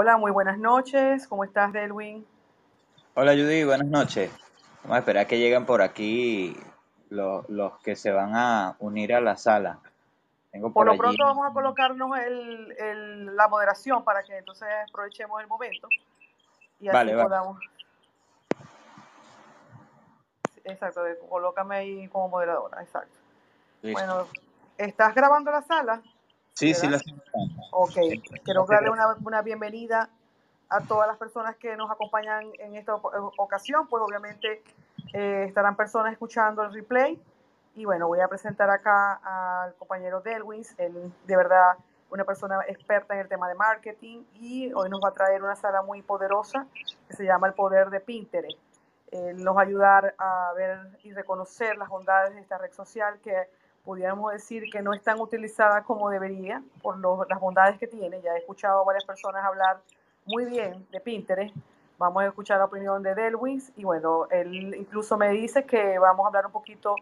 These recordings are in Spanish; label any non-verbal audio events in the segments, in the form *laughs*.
Hola, muy buenas noches. ¿Cómo estás, Delwin? Hola Judy, buenas noches. Vamos a esperar que lleguen por aquí los, los que se van a unir a la sala. Tengo por, lo pronto vamos a colocarnos el, el, la moderación para que entonces aprovechemos el momento y así vale, podamos. Exacto, colócame ahí como moderadora, exacto. Bueno, ¿estás grabando la sala? Sí, sí, la estoy Ok, quiero darle una, una bienvenida a todas las personas que nos acompañan en esta ocasión, pues obviamente eh, estarán personas escuchando el replay. Y bueno, voy a presentar acá al compañero Delwins, él de verdad una persona experta en el tema de marketing. Y hoy nos va a traer una sala muy poderosa que se llama El Poder de Pinterest. Él nos va a ayudar a ver y reconocer las bondades de esta red social que pudiéramos decir que no es tan utilizada como debería por las bondades que tiene. Ya he escuchado a varias personas hablar muy bien de Pinterest. Vamos a escuchar la opinión de Delwins y bueno, él incluso me dice que vamos a hablar un poquito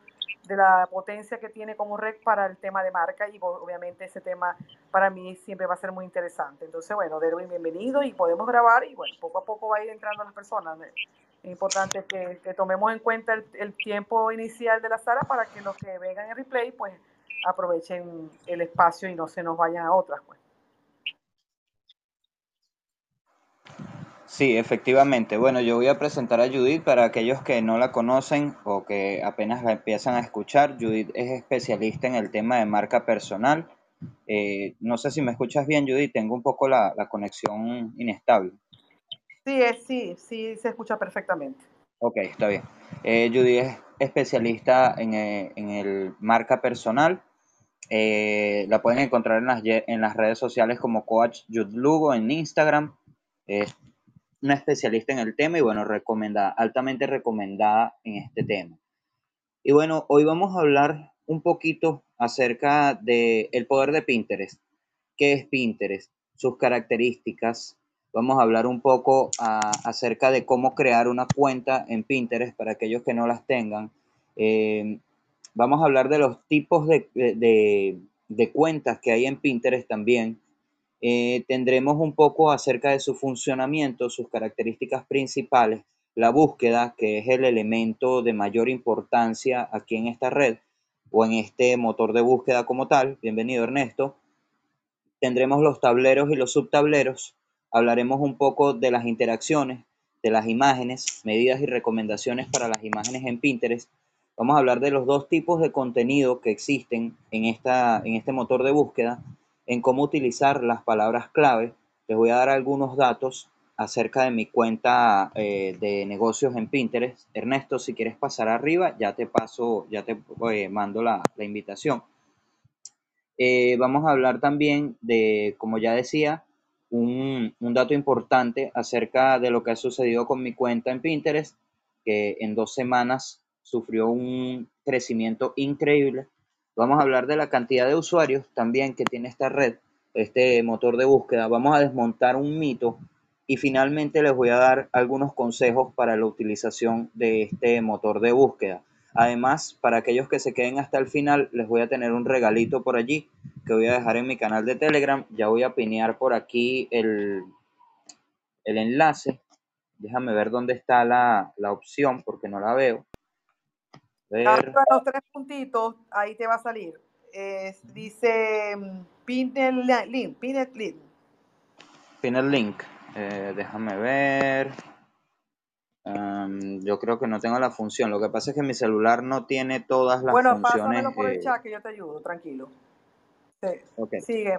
de la potencia que tiene como red para el tema de marca y obviamente ese tema para mí siempre va a ser muy interesante. Entonces, bueno, Delwin, bienvenido y podemos grabar y bueno, poco a poco va a ir entrando las personas. Es importante que, tomemos en cuenta el, el, tiempo inicial de la sala para que los que vengan en replay pues aprovechen el espacio y no se nos vayan a otras. Pues. Sí, efectivamente. Bueno, yo voy a presentar a Judith para aquellos que no la conocen o que apenas la empiezan a escuchar. Judith es especialista en el tema de marca personal. Eh, no sé si me escuchas bien, Judith, tengo un poco la, la conexión inestable. Sí, es, sí, sí, se escucha perfectamente. Ok, está bien. Eh, Judy es especialista en, eh, en el marca personal. Eh, la pueden encontrar en las, en las redes sociales como Coach Jude Lugo en Instagram. Es una especialista en el tema y bueno, recomendada, altamente recomendada en este tema. Y bueno, hoy vamos a hablar un poquito acerca del el poder de Pinterest. ¿Qué es Pinterest? Sus características, vamos a hablar un poco acerca de cómo crear una cuenta en Pinterest para aquellos que no las tengan. Eh, vamos a hablar de los tipos de, cuentas que hay en Pinterest también. Eh, tendremos un poco acerca de su funcionamiento, sus características principales, la búsqueda, que es el elemento de mayor importancia aquí en esta red o en este motor de búsqueda como tal. Bienvenido Ernesto. Tendremos los tableros y los subtableros, hablaremos un poco de las interacciones, de las imágenes, medidas y recomendaciones para las imágenes en Pinterest. Vamos a hablar de los dos tipos de contenido que existen en, esta, en este motor de búsqueda, en cómo utilizar las palabras clave. Les voy a dar algunos datos acerca de mi cuenta eh, de negocios en Pinterest. Ernesto, si quieres pasar arriba, ya te paso, ya te eh, mando la, invitación. Eh, vamos a hablar también de, como ya decía, un, dato importante acerca de lo que ha sucedido con mi cuenta en Pinterest, que en dos semanas sufrió un crecimiento increíble. Vamos a hablar de la cantidad de usuarios también que tiene esta red, este motor de búsqueda. Vamos a desmontar un mito y finalmente les voy a dar algunos consejos para la utilización de este motor de búsqueda. Además, para aquellos que se queden hasta el final, les voy a tener un regalito por allí que voy a dejar en mi canal de Telegram. Ya voy a pinear por aquí el, el enlace. Déjame ver dónde está la, la opción porque no la veo. Ver. Los tres puntitos, ahí te va a salir. Eh, dice Pinner Link. Pinner Link. Pinner Link. Eh, déjame ver. Um, yo creo que no tengo la función. Lo que pasa es que mi celular no tiene todas las bueno, funciones. Bueno, pásamelo por el chat que yo te ayudo, tranquilo. Sí. Okay. Sigue.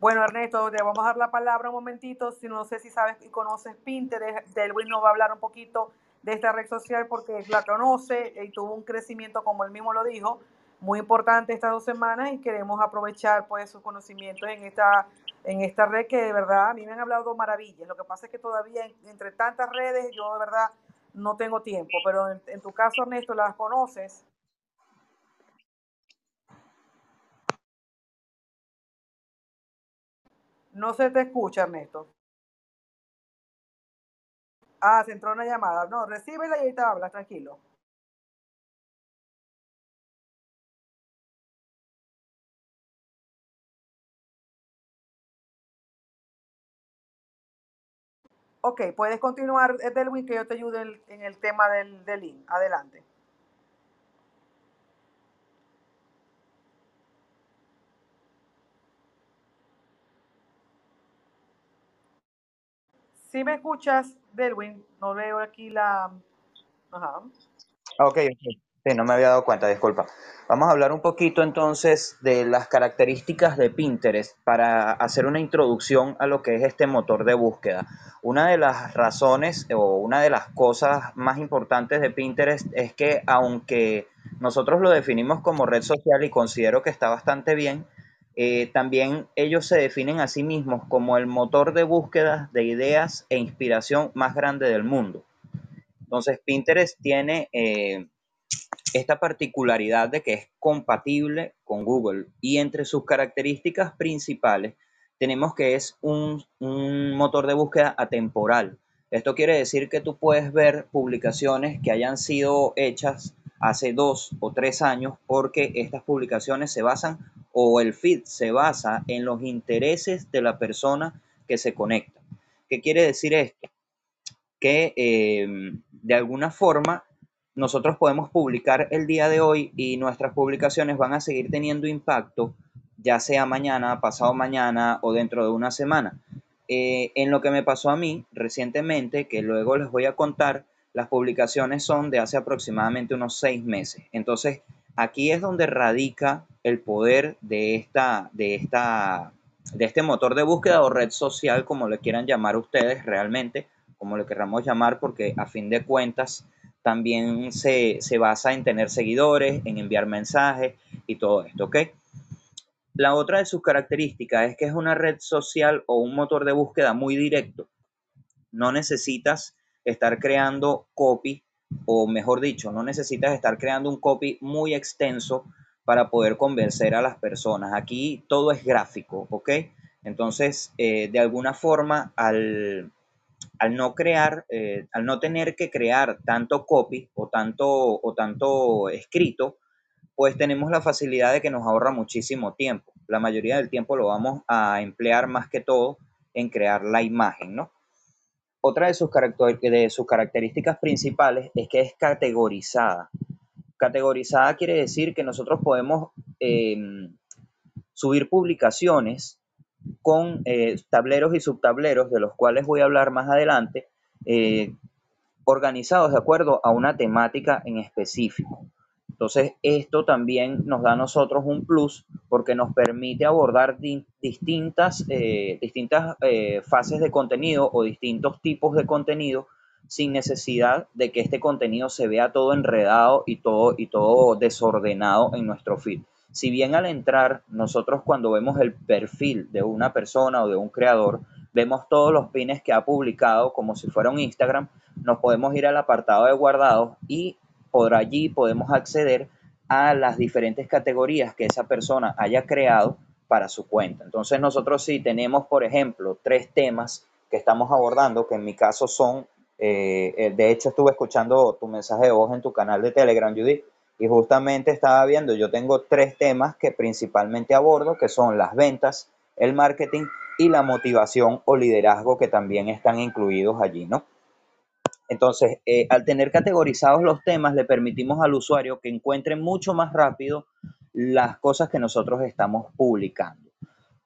Bueno, Ernesto, te vamos a dar la palabra un momentito. Si no sé si sabes y conoces Pinterest, Delwin nos va a hablar un poquito de esta red social porque la conoce y tuvo un crecimiento, como él mismo lo dijo, muy importante estas dos semanas y queremos aprovechar pues sus conocimientos en esta en esta red que de verdad a mí me han hablado maravillas. Lo que pasa es que todavía entre tantas redes yo de verdad no tengo tiempo, pero en, tu caso, Ernesto, las conoces. No se te escucha, Ernesto. Ah, se entró una llamada. No, recíbela y ahorita hablas, tranquilo. Ok, puedes continuar, eh, Delwin, que yo te ayude en, el tema del, del link. Adelante. Si me escuchas, Delwin, no veo aquí la... Ajá. Ok, ok. Sí, no me había dado cuenta, disculpa. Vamos a hablar un poquito entonces de las características de Pinterest para hacer una introducción a lo que es este motor de búsqueda. Una de las razones o una de las cosas más importantes de Pinterest es que aunque nosotros lo definimos como red social y considero que está bastante bien, eh, también ellos se definen a sí mismos como el motor de búsqueda de ideas e inspiración más grande del mundo. Entonces Pinterest tiene... Eh, esta particularidad de que es compatible con Google y entre sus características principales tenemos que es un, motor de búsqueda atemporal. Esto quiere decir que tú puedes ver publicaciones que hayan sido hechas hace dos o tres años porque estas publicaciones se basan o el feed se basa en los intereses de la persona que se conecta. ¿Qué quiere decir esto? Que eh, de alguna forma nosotros podemos publicar el día de hoy y nuestras publicaciones van a seguir teniendo impacto, ya sea mañana, pasado mañana o dentro de una semana. Eh, en lo que me pasó a mí recientemente, que luego les voy a contar, las publicaciones son de hace aproximadamente unos seis meses. Entonces, aquí es donde radica el poder de, esta, de, esta, de este motor de búsqueda o red social, como le quieran llamar ustedes realmente, como le queramos llamar, porque a fin de cuentas, también se, basa en tener seguidores, en enviar mensajes y todo esto, ¿ok? La otra de sus características es que es una red social o un motor de búsqueda muy directo. No necesitas estar creando copy, o mejor dicho, no necesitas estar creando un copy muy extenso para poder convencer a las personas. Aquí todo es gráfico, ¿ok? Entonces, eh, de alguna forma, al, al no crear, eh, al no tener que crear tanto copy o tanto, o tanto escrito, pues tenemos la facilidad de que nos ahorra muchísimo tiempo. La mayoría del tiempo lo vamos a emplear más que todo en crear la imagen, ¿no? Otra de sus, de sus características principales es que es categorizada. Categorizada quiere decir que nosotros podemos em, subir publicaciones con eh, tableros y subtableros, de los cuales voy a hablar más adelante, eh, organizados de acuerdo a una temática en específico. Entonces, esto también nos da a nosotros un plus porque nos permite abordar distintas, eh, distintas fases de contenido o distintos tipos de contenido sin necesidad de que este contenido se vea todo enredado y todo, y todo desordenado en nuestro feed si bien al entrar nosotros cuando vemos el perfil de una persona o de un creador, vemos todos los pines que ha publicado como si fuera un Instagram, nos podemos ir al apartado de guardados y por allí podemos acceder a las diferentes categorías que esa persona haya creado para su cuenta. Entonces nosotros si tenemos, por ejemplo, tres temas que estamos abordando, que en mi caso son, eh, eh, de hecho estuve escuchando tu mensaje de voz en tu canal de Telegram, Judith, y justamente estaba viendo, yo tengo tres temas que principalmente abordo, que son las ventas, el marketing y la motivación o liderazgo que también están incluidos allí, ¿no? Entonces, eh, al tener categorizados los temas, le permitimos al usuario que encuentre mucho más rápido las cosas que nosotros estamos publicando.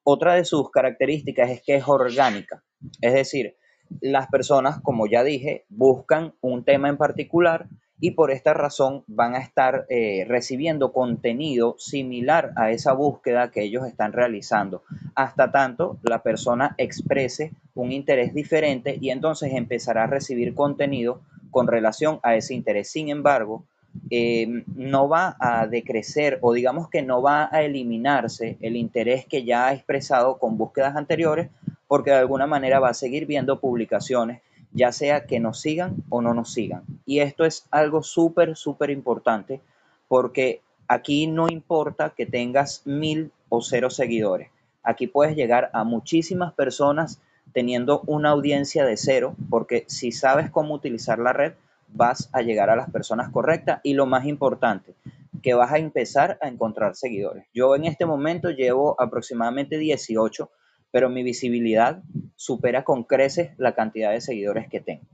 Otra de sus características es que es orgánica, es decir, las personas, como ya dije, buscan un tema en particular y por esta razón van a estar eh, recibiendo contenido similar a esa búsqueda que ellos están realizando, hasta tanto la persona exprese un interés diferente y entonces empezará a recibir contenido con relación a ese interés. Sin embargo, eh, no va a decrecer o digamos que no va a eliminarse el interés que ya ha expresado con búsquedas anteriores porque de alguna manera va a seguir viendo publicaciones ya sea que nos sigan o no nos sigan. Y esto es algo súper, súper importante porque aquí no importa que tengas mil o cero seguidores. Aquí puedes llegar a muchísimas personas teniendo una audiencia de cero, porque si sabes cómo utilizar la red, vas a llegar a las personas correctas y lo más importante, que vas a empezar a encontrar seguidores. Yo en este momento llevo aproximadamente 18 pero mi visibilidad supera con creces la cantidad de seguidores que tengo.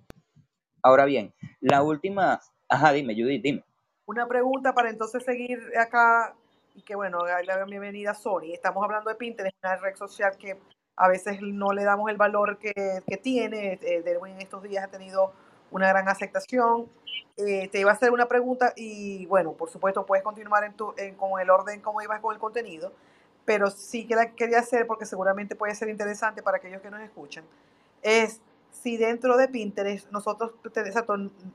Ahora bien, la última, ajá, dime, Judith, dime. Una pregunta para entonces seguir acá y que bueno, la bienvenida a Sony. Estamos hablando de Pinterest, una red social que a veces no le damos el valor que, que tiene. Eh, Derwin en estos días ha tenido una gran aceptación. Eh, te iba a hacer una pregunta y bueno, por supuesto puedes continuar en tu, con el orden como ibas con el contenido, pero sí que la quería hacer porque seguramente puede ser interesante para aquellos que nos escuchan. Es si dentro de Pinterest nosotros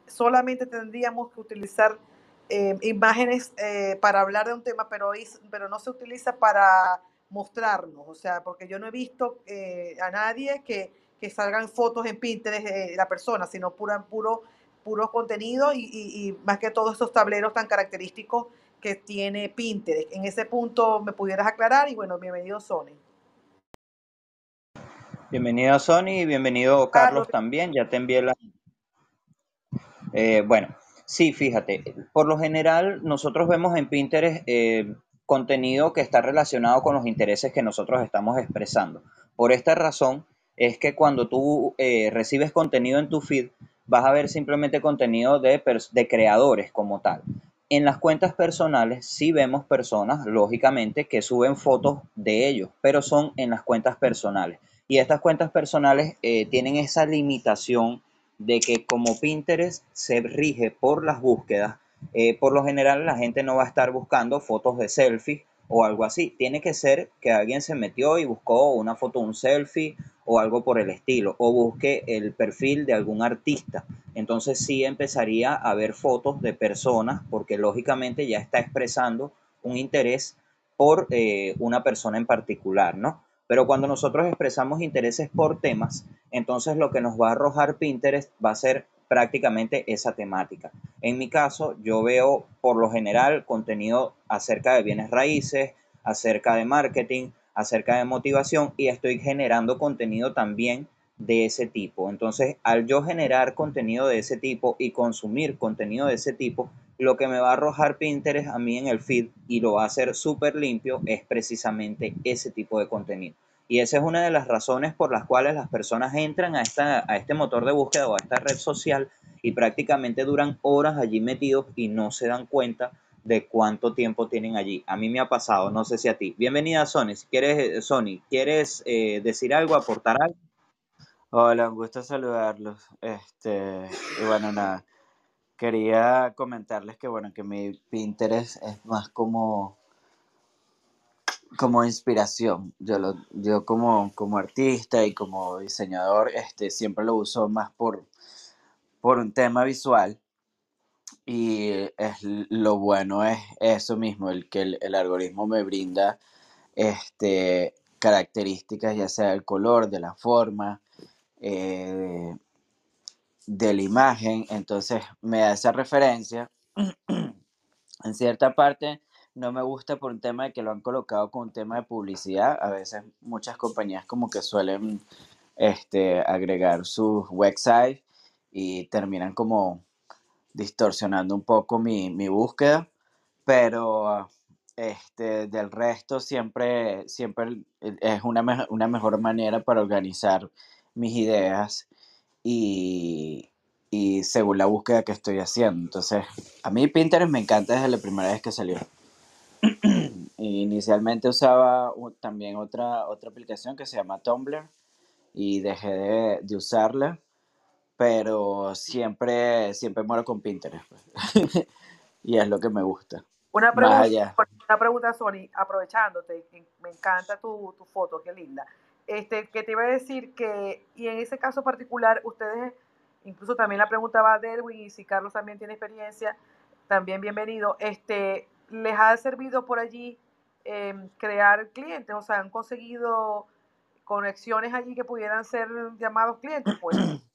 solamente tendríamos que utilizar eh, imágenes eh, para hablar de un tema, pero, pero no se utiliza para mostrarnos, o sea, porque yo no he visto eh, a nadie que, que, salgan fotos en Pinterest de la persona, sino pura, puro, puro contenido y, y, más que todos esos tableros tan característicos que tiene Pinterest. En ese punto me pudieras aclarar y bueno, bienvenido Sony. Bienvenido Sony y bienvenido Carlos, también, ya te envié la... bueno, Sí, fíjate, por lo general nosotros vemos en Pinterest eh, contenido que está relacionado con los intereses que nosotros estamos expresando. Por esta razón es que cuando tú eh, recibes contenido en tu feed, vas a ver simplemente contenido de, de creadores como tal. En las cuentas personales sí vemos personas, lógicamente, que suben fotos de ellos, pero son en las cuentas personales. Y estas cuentas personales eh, tienen esa limitación de que como Pinterest se rige por las búsquedas, eh, por lo general la gente no va a estar buscando fotos de selfie o algo así. Tiene que ser que alguien se metió y buscó una foto, un selfie o algo por el estilo, o busque el perfil de algún artista. Entonces sí empezaría a ver fotos de personas porque lógicamente ya está expresando un interés por eh, una persona en particular, ¿no? Pero cuando nosotros expresamos intereses por temas, entonces lo que nos va a arrojar Pinterest va a ser prácticamente esa temática. En mi caso, yo veo por lo general contenido acerca de bienes raíces, acerca de marketing, acerca de motivación y estoy generando contenido también de ese tipo. Entonces, al yo generar contenido de ese tipo y consumir contenido de ese tipo, lo que me va a arrojar Pinterest a mí en el feed y lo va a hacer súper limpio es precisamente ese tipo de contenido. Y esa es una de las razones por las cuales las personas entran a, esta, a este motor de búsqueda o a esta red social y prácticamente duran horas allí metidos y no se dan cuenta de cuánto tiempo tienen allí. A mí me ha pasado, no sé si a ti. Bienvenida Sony, si quieres, Sony, ¿quieres eh, decir algo, aportar algo? Hola, un gusto saludarlos. Este, bueno, nada, quería comentarles que bueno, que mi Pinterest es más como como inspiración. Yo lo yo como como artista y como diseñador, este siempre lo uso más por por un tema visual. Y es lo bueno es eso mismo, el que el, algoritmo me brinda este características, ya sea el color, de la forma, eh, de la imagen, entonces me da esa referencia. *clears throat* en cierta parte no me gusta por un tema de que lo han colocado con un tema de publicidad. A veces muchas compañías como que suelen este, agregar sus websites y terminan como distorsionando un poco mi, mi búsqueda, pero este, del resto siempre, siempre es una, una mejor manera para organizar mis ideas y, según la búsqueda que estoy haciendo. Entonces, a mí Pinterest me encanta desde la primera vez que salió. Inicialmente usaba también otra, otra aplicación que se llama Tumblr y dejé de, usarla, pero siempre, siempre muero con Pinterest. Pues. *laughs* y es lo que me gusta. Una pregunta, una pregunta, Sony, aprovechándote, me encanta tu, tu foto, qué linda. Este, que te iba a decir que, y en ese caso particular, ustedes, incluso también la preguntaba a Derwin, y si Carlos también tiene experiencia, también bienvenido, este, ¿les ha servido por allí em, crear clientes? O sea, ¿han conseguido conexiones allí que pudieran ser llamados clientes? Pues? *clears throat*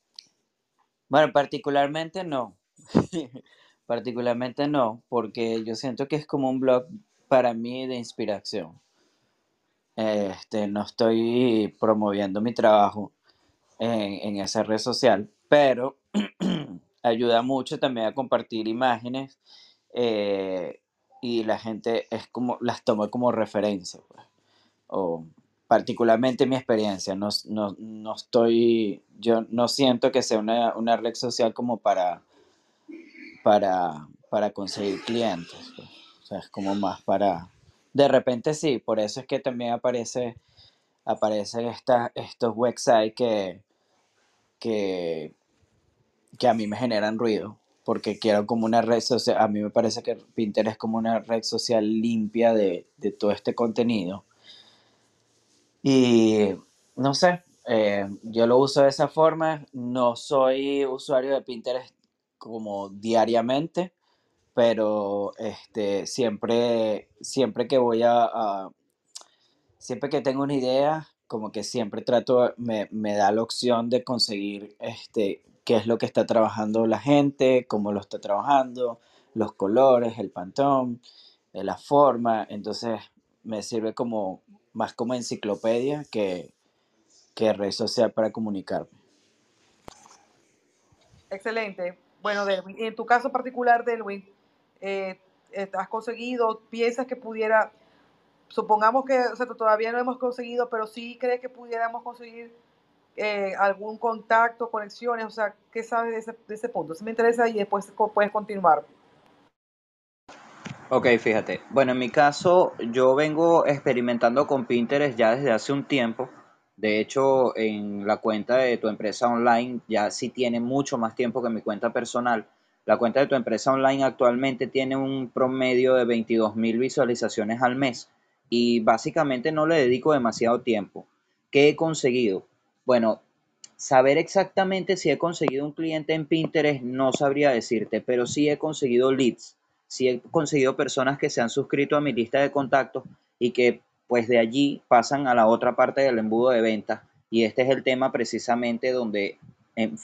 Bueno, particularmente no. *laughs* particularmente no, porque yo siento que es como un blog para mí de inspiración. Este, no estoy promoviendo mi trabajo en, esa red social, pero *clears throat* ayuda mucho también a compartir imágenes eh, y la gente es como las toma como referencia. Pues. O particularmente mi experiencia, no, no, no, estoy, yo no siento que sea una, una red social como para, para, para conseguir clientes. Pues. O sea, es como más para... De repente sí, por eso es que también aparece, aparecen esta, estos websites que, que, que a mí me generan ruido, porque quiero como una red social, a mí me parece que Pinterest es como una red social limpia de, de todo este contenido. Y no sé, eh, yo lo uso de esa forma, no soy usuario de Pinterest como diariamente, pero este, siempre, siempre que voy a, siempre que tengo una idea, como que siempre trato, me, me, da la opción de conseguir este, qué es lo que está trabajando la gente, cómo lo está trabajando, los colores, el pantón, eh, la forma, entonces me sirve como más como enciclopedia que, que red social para comunicarme. Excelente. Bueno, en tu caso particular, Delwin, eh, has conseguido, piensas que pudiera, supongamos que o sea, todavía no hemos conseguido, pero sí crees que pudiéramos conseguir eh, algún contacto, conexiones, o sea, ¿qué sabes de ese, de ese punto? Si me interesa y después puedes continuar. Ok, fíjate. Bueno, en mi caso, yo vengo experimentando con Pinterest ya desde hace un tiempo. De hecho, en la cuenta de tu empresa online ya sí tiene mucho más tiempo que mi cuenta personal. La cuenta de tu empresa online actualmente tiene un promedio de 22 mil visualizaciones al mes y básicamente no le dedico demasiado tiempo. ¿Qué he conseguido? Bueno, saber exactamente si he conseguido un cliente en Pinterest no sabría decirte, pero sí he conseguido leads sí he conseguido personas que se han suscrito a mi lista de contactos y que pues de allí pasan a la otra parte del embudo de ventas. Y este es el tema precisamente donde,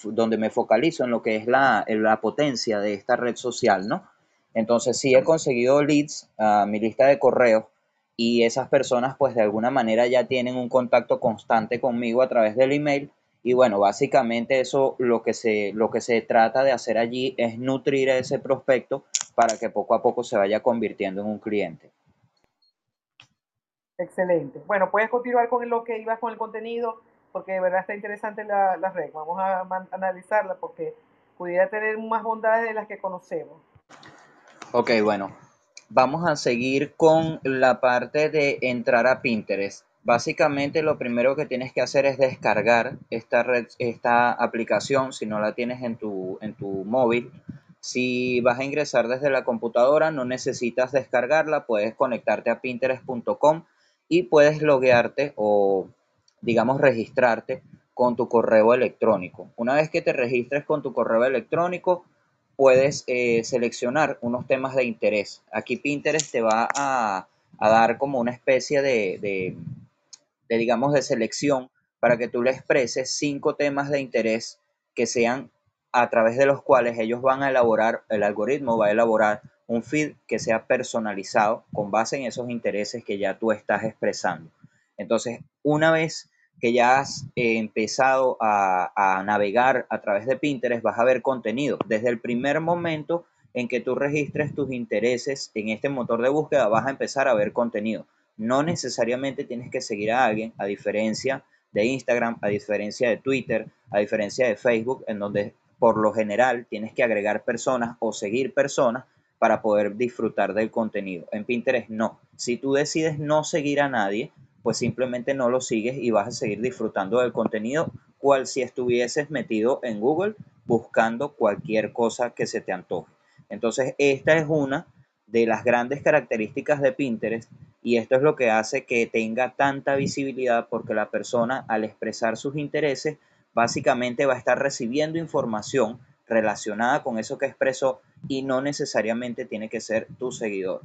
donde me focalizo en lo que es la, la potencia de esta red social, ¿no? Entonces sí he conseguido leads a mi lista de correos y esas personas pues de alguna manera ya tienen un contacto constante conmigo a través del email y bueno, básicamente eso lo que se, lo que se trata de hacer allí es nutrir a ese prospecto para que poco a poco se vaya convirtiendo en un cliente. Excelente. Bueno, puedes continuar con lo que ibas con el contenido, porque de verdad está interesante la, la red. Vamos a, analizarla porque pudiera tener más bondades de las que conocemos. Ok, bueno. Vamos a seguir con la parte de entrar a Pinterest. Básicamente lo primero que tienes que hacer es descargar esta, aplicación si no la tienes en tu, en tu móvil si vas a ingresar desde la computadora, no necesitas descargarla, puedes conectarte a pinterest.com y puedes loguearte o, digamos, registrarte con tu correo electrónico. Una vez que te registres con tu correo electrónico, puedes eh, seleccionar unos temas de interés. Aquí Pinterest te va a, dar como una especie de, de, digamos, de selección para que tú le expreses cinco temas de interés que sean a través de los cuales ellos van a elaborar, el algoritmo va a elaborar un feed que sea personalizado con base en esos intereses que ya tú estás expresando. Entonces, una vez que ya has eh, empezado a, a, navegar a través de Pinterest, vas a ver contenido. Desde el primer momento en que tú registres tus intereses en este motor de búsqueda, vas a empezar a ver contenido. No necesariamente tienes que seguir a alguien, a diferencia de Instagram, a diferencia de Twitter, a diferencia de Facebook, en donde por lo general tienes que agregar personas o seguir personas para poder disfrutar del contenido. En Pinterest no. Si tú decides no seguir a nadie, pues simplemente no lo sigues y vas a seguir disfrutando del contenido cual si estuvieses metido en Google buscando cualquier cosa que se te antoje. Entonces, esta es una de las grandes características de Pinterest y esto es lo que hace que tenga tanta visibilidad porque la persona al expresar sus intereses básicamente va a estar recibiendo información relacionada con eso que expresó y no necesariamente tiene que ser tu seguidor.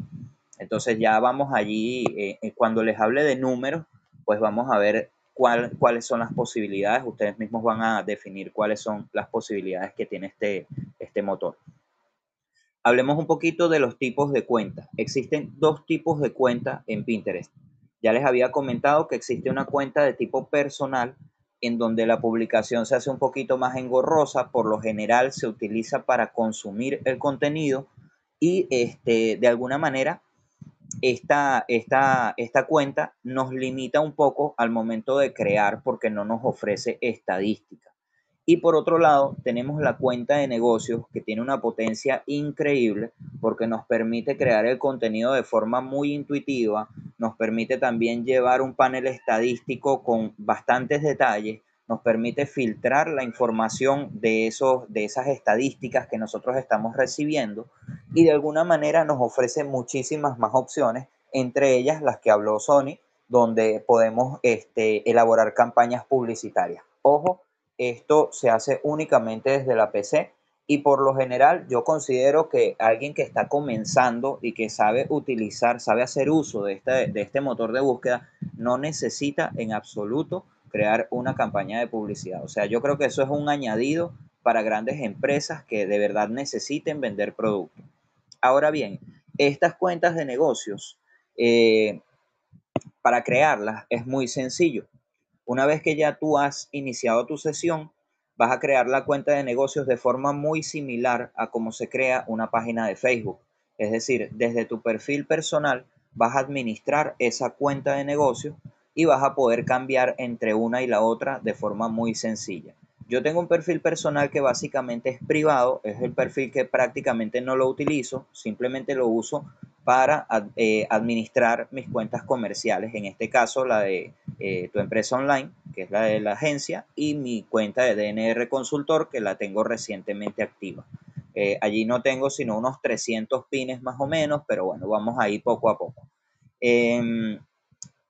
Entonces ya vamos allí, eh, eh, cuando les hable de números, pues vamos a ver cuál, cuáles son las posibilidades. Ustedes mismos van a definir cuáles son las posibilidades que tiene este, este motor. Hablemos un poquito de los tipos de cuentas. Existen dos tipos de cuentas en Pinterest. Ya les había comentado que existe una cuenta de tipo personal en donde la publicación se hace un poquito más engorrosa, por lo general se utiliza para consumir el contenido y este, de alguna manera esta, esta, esta cuenta nos limita un poco al momento de crear porque no nos ofrece estadística. Y por otro lado, tenemos la cuenta de negocios que tiene una potencia increíble porque nos permite crear el contenido de forma muy intuitiva, nos permite también llevar un panel estadístico con bastantes detalles, nos permite filtrar la información de, esos, de esas estadísticas que nosotros estamos recibiendo y de alguna manera nos ofrece muchísimas más opciones, entre ellas las que habló Sony, donde podemos este, elaborar campañas publicitarias. Ojo, esto se hace únicamente desde la PC y por lo general yo considero que alguien que está comenzando y que sabe utilizar, sabe hacer uso de este, de este motor de búsqueda, no necesita en absoluto crear una campaña de publicidad. O sea, yo creo que eso es un añadido para grandes empresas que de verdad necesiten vender productos. Ahora bien, estas cuentas de negocios, eh, para crearlas es muy sencillo. Una vez que ya tú has iniciado tu sesión, vas a crear la cuenta de negocios de forma muy similar a cómo se crea una página de Facebook. Es decir, desde tu perfil personal vas a administrar esa cuenta de negocios y vas a poder cambiar entre una y la otra de forma muy sencilla. Yo tengo un perfil personal que básicamente es privado, es el perfil que prácticamente no lo utilizo, simplemente lo uso para eh, administrar mis cuentas comerciales, en este caso la de eh, tu empresa online, que es la de la agencia, y mi cuenta de DNR Consultor, que la tengo recientemente activa. Eh, allí no tengo sino unos 300 pines más o menos, pero bueno, vamos ahí poco a poco.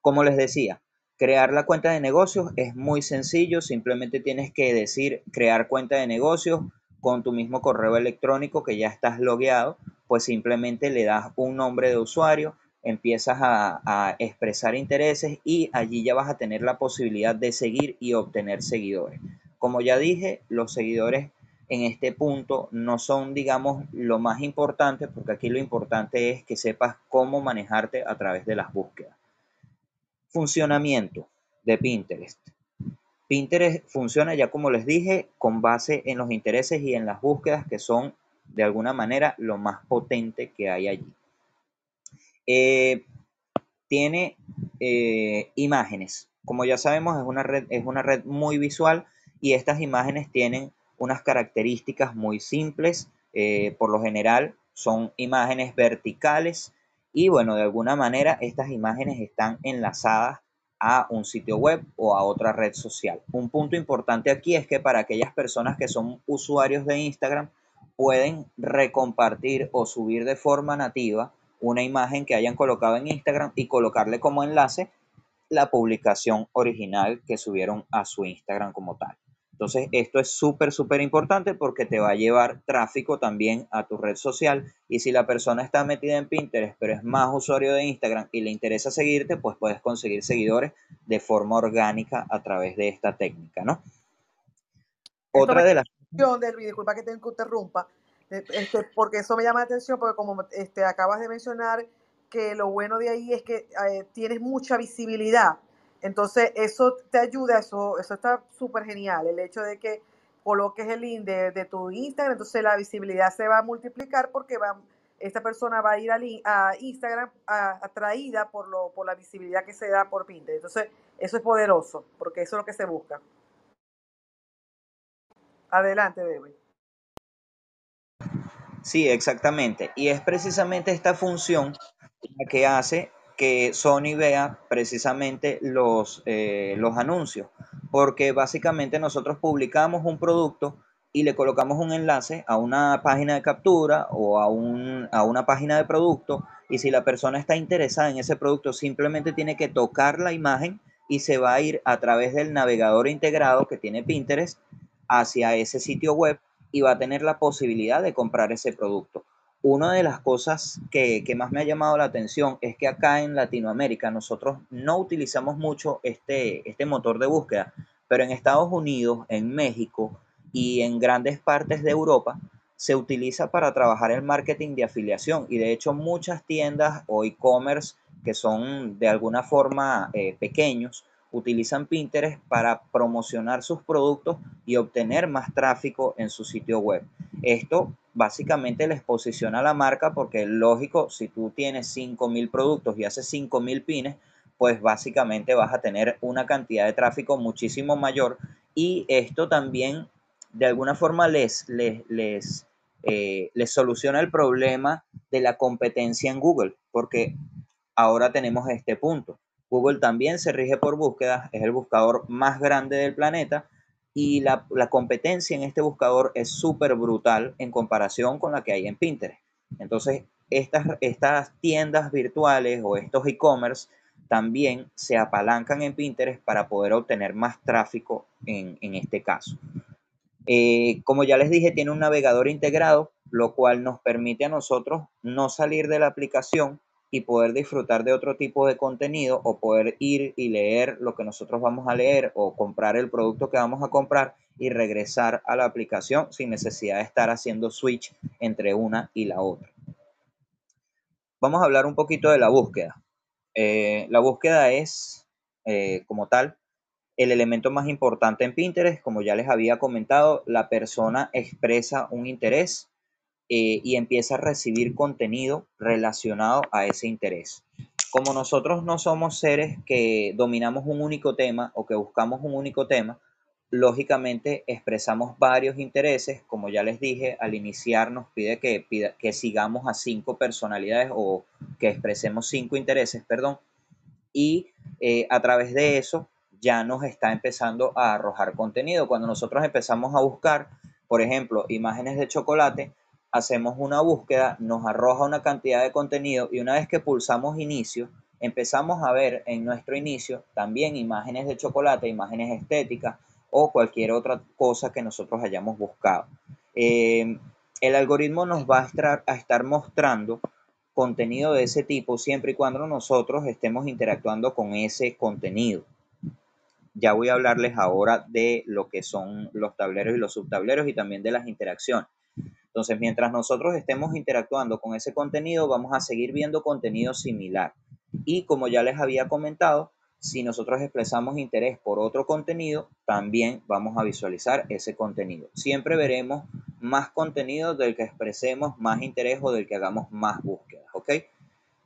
Como les decía, crear la cuenta de negocios es muy sencillo, simplemente tienes que decir crear cuenta de negocios con tu mismo correo electrónico que ya estás logueado pues simplemente le das un nombre de usuario, empiezas a, expresar intereses y allí ya vas a tener la posibilidad de seguir y obtener seguidores. Como ya dije, los seguidores en este punto no son, digamos, lo más importante, porque aquí lo importante es que sepas cómo manejarte a través de las búsquedas. Funcionamiento de Pinterest. Pinterest funciona ya como les dije con base en los intereses y en las búsquedas que son de alguna manera lo más potente que hay allí. Eh, tiene eh, imágenes. Como ya sabemos, es una, red, es una red muy visual y estas imágenes tienen unas características muy simples. Eh, por lo general son imágenes verticales y bueno, de alguna manera estas imágenes están enlazadas a un sitio web o a otra red social. Un punto importante aquí es que para aquellas personas que son usuarios de Instagram, pueden recompartir o subir de forma nativa una imagen que hayan colocado en Instagram y colocarle como enlace la publicación original que subieron a su Instagram como tal. Entonces, esto es súper, súper importante porque te va a llevar tráfico también a tu red social. Y si la persona está metida en Pinterest, pero es más usuario de Instagram y le interesa seguirte, pues puedes conseguir seguidores de forma orgánica a través de esta técnica, ¿no? Otra de las disculpa que te interrumpa, este, porque eso me llama la atención, porque como este, acabas de mencionar que lo bueno de ahí es que eh, tienes mucha visibilidad. Entonces, eso te ayuda, eso, eso está súper genial, el hecho de que coloques el link de, tu Instagram, entonces la visibilidad se va a multiplicar porque va, esta persona va a ir a, Instagram atraída por, lo, por la visibilidad que se da por Pinterest. Entonces, eso es poderoso, porque eso es lo que se busca. Adelante, David. Sí, exactamente. Y es precisamente esta función la que hace que Sony vea precisamente los, eh, los anuncios. Porque básicamente nosotros publicamos un producto y le colocamos un enlace a una página de captura o a, un, a una página de producto. Y si la persona está interesada en ese producto, simplemente tiene que tocar la imagen y se va a ir a través del navegador integrado que tiene Pinterest hacia ese sitio web y va a tener la posibilidad de comprar ese producto. Una de las cosas que, más me ha llamado la atención es que acá en Latinoamérica nosotros no utilizamos mucho este, este motor de búsqueda, pero en Estados Unidos, en México y en grandes partes de Europa se utiliza para trabajar el marketing de afiliación y de hecho muchas tiendas o e-commerce que son de alguna forma eh, pequeños utilizan Pinterest para promocionar sus productos y obtener más tráfico en su sitio web. Esto básicamente les posiciona la marca porque lógico, si tú tienes 5.000 productos y haces 5.000 pines, pues básicamente vas a tener una cantidad de tráfico muchísimo mayor y esto también de alguna forma les, les, les, eh, les soluciona el problema de la competencia en Google, porque ahora tenemos este punto. Google también se rige por búsquedas, es el buscador más grande del planeta y la, competencia en este buscador es súper brutal en comparación con la que hay en Pinterest. Entonces, estas, estas tiendas virtuales o estos e-commerce también se apalancan en Pinterest para poder obtener más tráfico en, este caso. Eh, como ya les dije, tiene un navegador integrado, lo cual nos permite a nosotros no salir de la aplicación y poder disfrutar de otro tipo de contenido o poder ir y leer lo que nosotros vamos a leer o comprar el producto que vamos a comprar y regresar a la aplicación sin necesidad de estar haciendo switch entre una y la otra. Vamos a hablar un poquito de la búsqueda. Eh, la búsqueda es, eh, como tal, el elemento más importante en Pinterest. Como ya les había comentado, la persona expresa un interés eh, y empieza a recibir contenido relacionado a ese interés. Como nosotros no somos seres que dominamos un único tema o que buscamos un único tema, lógicamente expresamos varios intereses. Como ya les dije, al iniciar nos pide que, que sigamos a cinco personalidades o que expresemos cinco intereses, perdón. Y eh, a través de eso ya nos está empezando a arrojar contenido. Cuando nosotros empezamos a buscar, por ejemplo, imágenes de chocolate, hacemos una búsqueda, nos arroja una cantidad de contenido y una vez que pulsamos inicio, empezamos a ver en nuestro inicio también imágenes de chocolate, imágenes estéticas o cualquier otra cosa que nosotros hayamos buscado. Eh, el algoritmo nos va a estar, a estar mostrando contenido de ese tipo siempre y cuando nosotros estemos interactuando con ese contenido. Ya voy a hablarles ahora de lo que son los tableros y los subtableros y también de las interacciones. Entonces, mientras nosotros estemos interactuando con ese contenido, vamos a seguir viendo contenido similar. Y como ya les había comentado, si nosotros expresamos interés por otro contenido, también vamos a visualizar ese contenido. Siempre veremos más contenido del que expresemos más interés o del que hagamos más búsquedas, ¿ok?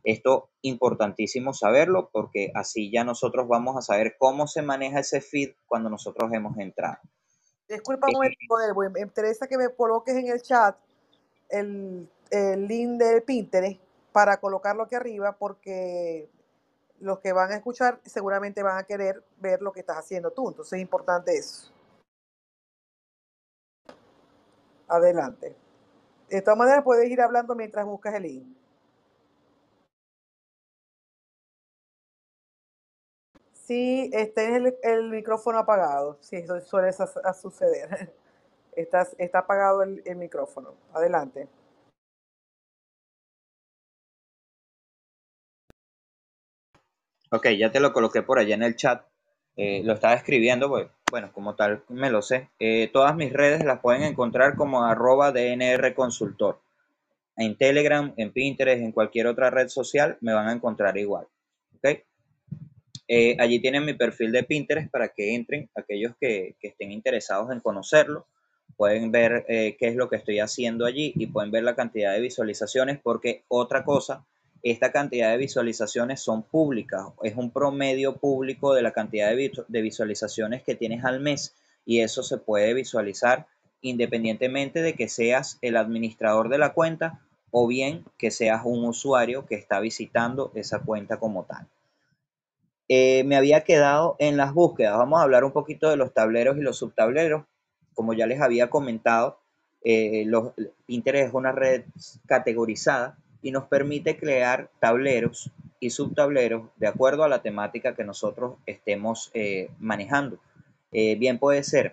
Esto importantísimo saberlo porque así ya nosotros vamos a saber cómo se maneja ese feed cuando nosotros hemos entrado. Disculpa un momento, me interesa que me coloques en el chat el, el link de Pinterest para colocarlo aquí arriba porque los que van a escuchar seguramente van a querer ver lo que estás haciendo tú. Entonces es importante eso. Adelante. De todas maneras, puedes ir hablando mientras buscas el link. Sí, este es el, micrófono apagado. Sí, eso suele suceder. *laughs* Está, apagado el, micrófono. Adelante. Ok, ya te lo coloqué por allá en el chat. Eh, lo estaba escribiendo, pues, bueno, como tal me lo sé. Eh, todas mis redes las pueden encontrar como arroba DNR Consultor. En Telegram, en Pinterest, en cualquier otra red social, me van a encontrar igual. Eh, allí tienen mi perfil de Pinterest para que entren aquellos que, estén interesados en conocerlo. Pueden ver eh, qué es lo que estoy haciendo allí y pueden ver la cantidad de visualizaciones porque otra cosa, esta cantidad de visualizaciones son públicas. Es un promedio público de la cantidad de, de visualizaciones que tienes al mes y eso se puede visualizar independientemente de que seas el administrador de la cuenta o bien que seas un usuario que está visitando esa cuenta como tal. Eh, me había quedado en las búsquedas. Vamos a hablar un poquito de los tableros y los subtableros. Como ya les había comentado, eh, los, Pinterest es una red categorizada y nos permite crear tableros y subtableros de acuerdo a la temática que nosotros estemos eh, manejando. bien puede ser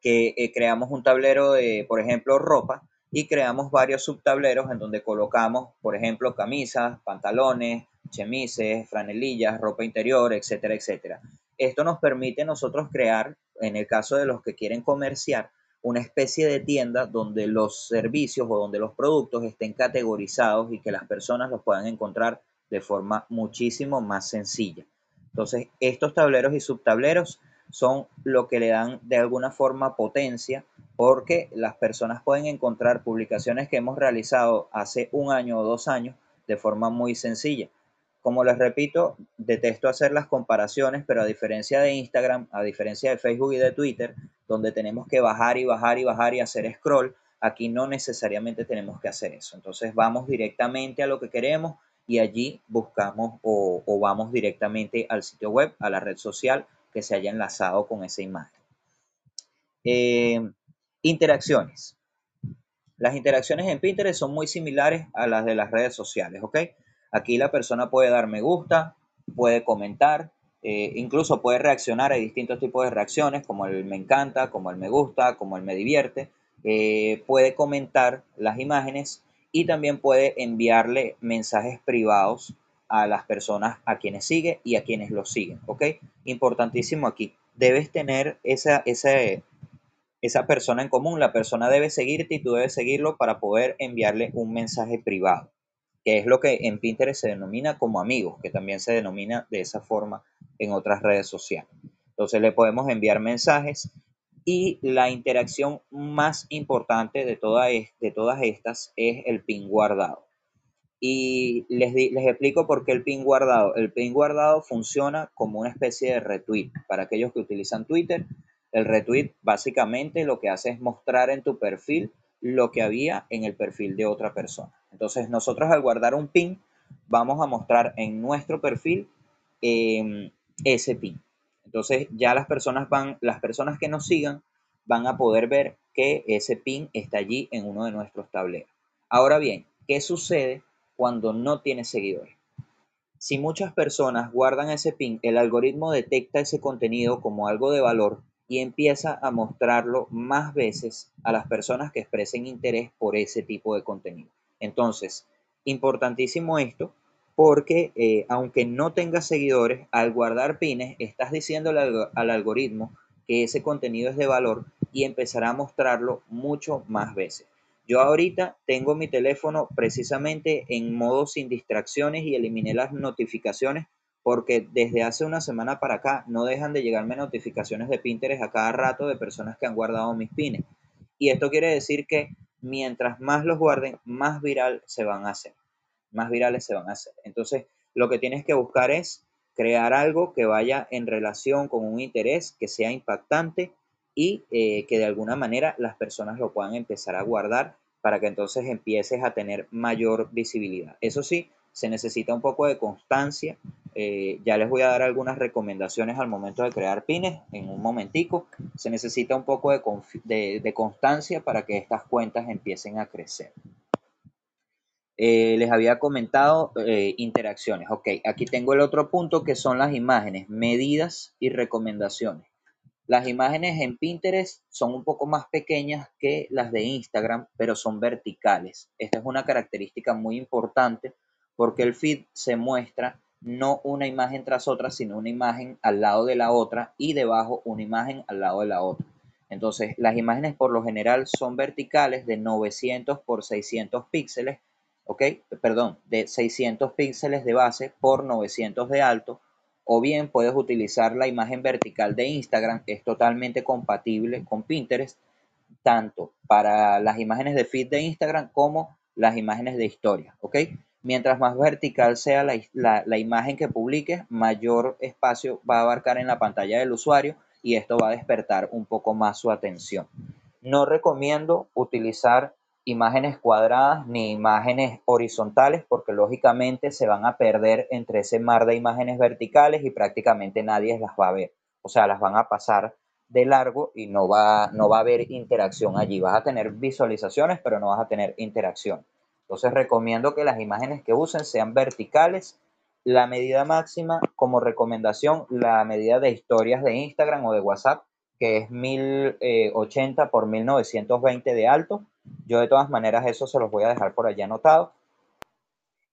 que creamos un tablero de, por ejemplo, ropa y creamos varios subtableros en donde colocamos, por ejemplo, camisas, pantalones, chemises, franelillas, ropa interior, etcétera, etcétera. Esto nos permite nosotros crear, en el caso de los que quieren comerciar, una especie de tienda donde los servicios o donde los productos estén categorizados y que las personas los puedan encontrar de forma muchísimo más sencilla. Entonces, estos tableros y subtableros son lo que le dan de alguna forma potencia porque las personas pueden encontrar publicaciones que hemos realizado hace un año o dos años de forma muy sencilla. Como les repito, detesto hacer las comparaciones, pero a diferencia de Instagram, a diferencia de Facebook y de Twitter, donde tenemos que bajar y bajar y bajar y hacer scroll, aquí no necesariamente tenemos que hacer eso. Entonces vamos directamente a lo que queremos y allí buscamos o, vamos directamente al sitio web, a la red social que se haya enlazado con esa imagen. Eh, interacciones. Las interacciones en Pinterest son muy similares a las de las redes sociales, ¿ok? Aquí la persona puede dar me gusta, puede comentar, eh, incluso puede reaccionar a distintos tipos de reacciones, como el me encanta, como el me gusta, como el me divierte. Eh, puede comentar las imágenes y también puede enviarle mensajes privados a las personas a quienes sigue y a quienes lo siguen, ¿ok? Importantísimo aquí, debes tener esa, esa, esa persona en común, la persona debe seguirte y tú debes seguirlo para poder enviarle un mensaje privado, que es lo que en Pinterest se denomina como amigos, que también se denomina de esa forma en otras redes sociales. Entonces le podemos enviar mensajes y la interacción más importante de, de todas estas es el pin guardado. Y les, les explico por qué el pin guardado. El pin guardado funciona como una especie de retweet. Para aquellos que utilizan Twitter, el retweet básicamente lo que hace es mostrar en tu perfil lo que había en el perfil de otra persona. Entonces nosotros al guardar un pin, vamos a mostrar en nuestro perfil em, ese pin. Entonces ya las personas van, las personas que nos sigan van a poder ver que ese pin está allí en uno de nuestros tableros. Ahora bien, ¿qué sucede cuando no tienes seguidores? Si muchas personas guardan ese pin, el algoritmo detecta ese contenido como algo de valor y empieza a mostrarlo más veces a las personas que expresen interés por ese tipo de contenido. Entonces, importantísimo esto porque eh, aunque no tengas seguidores, al guardar pines, estás diciéndole al, algoritmo que ese contenido es de valor y empezará a mostrarlo mucho más veces. Yo ahorita tengo mi teléfono precisamente en modo sin distracciones y eliminé las notificaciones porque desde hace una semana para acá no dejan de llegarme notificaciones de Pinterest a cada rato de personas que han guardado mis pines. Y esto quiere decir que mientras más los guarden, más viral se van a hacer más virales se van a hacer. Entonces, lo que tienes que buscar es crear algo que vaya en relación con un interés, que sea impactante y eh, que de alguna manera las personas lo puedan empezar a guardar para que entonces empieces a tener mayor visibilidad. Eso sí, se necesita un poco de constancia. Eh, ya les voy a dar algunas recomendaciones al momento de crear pines en un momentico. Se necesita un poco de constancia para que estas cuentas empiecen a crecer. Eh, les había comentado eh, interacciones. Ok, aquí tengo el otro punto que son las imágenes, medidas y recomendaciones. Las imágenes en Pinterest son un poco más pequeñas que las de Instagram, pero son verticales. Esta es una característica muy importante porque el feed se muestra no una imagen tras otra, sino una imagen al lado de la otra y debajo una imagen al lado de la otra. Entonces, las imágenes por lo general son verticales de 900 por 600 píxeles ¿ok? Perdón, de 600 píxeles de base por 900 de alto, o bien puedes utilizar la imagen vertical de Instagram, es totalmente compatible con Pinterest, tanto para las imágenes de feed de Instagram como las imágenes de historia, ¿ok? Mientras más vertical sea la, imagen que publiques, mayor espacio va a abarcar en la pantalla del usuario y esto va a despertar un poco más su atención. No recomiendo utilizar imágenes cuadradas ni imágenes horizontales porque lógicamente se van a perder entre ese mar de imágenes verticales y prácticamente nadie las va a ver. O sea, las van a pasar de largo y no va, no va a haber interacción allí. Vas a tener visualizaciones, pero no vas a tener interacción. Entonces recomiendo que las imágenes que usen sean verticales. La medida máxima, como recomendación, la medida de historias de Instagram o de WhatsApp, que es 1080 por 1920 de alto yo de todas maneras eso se los voy a dejar por allí anotado.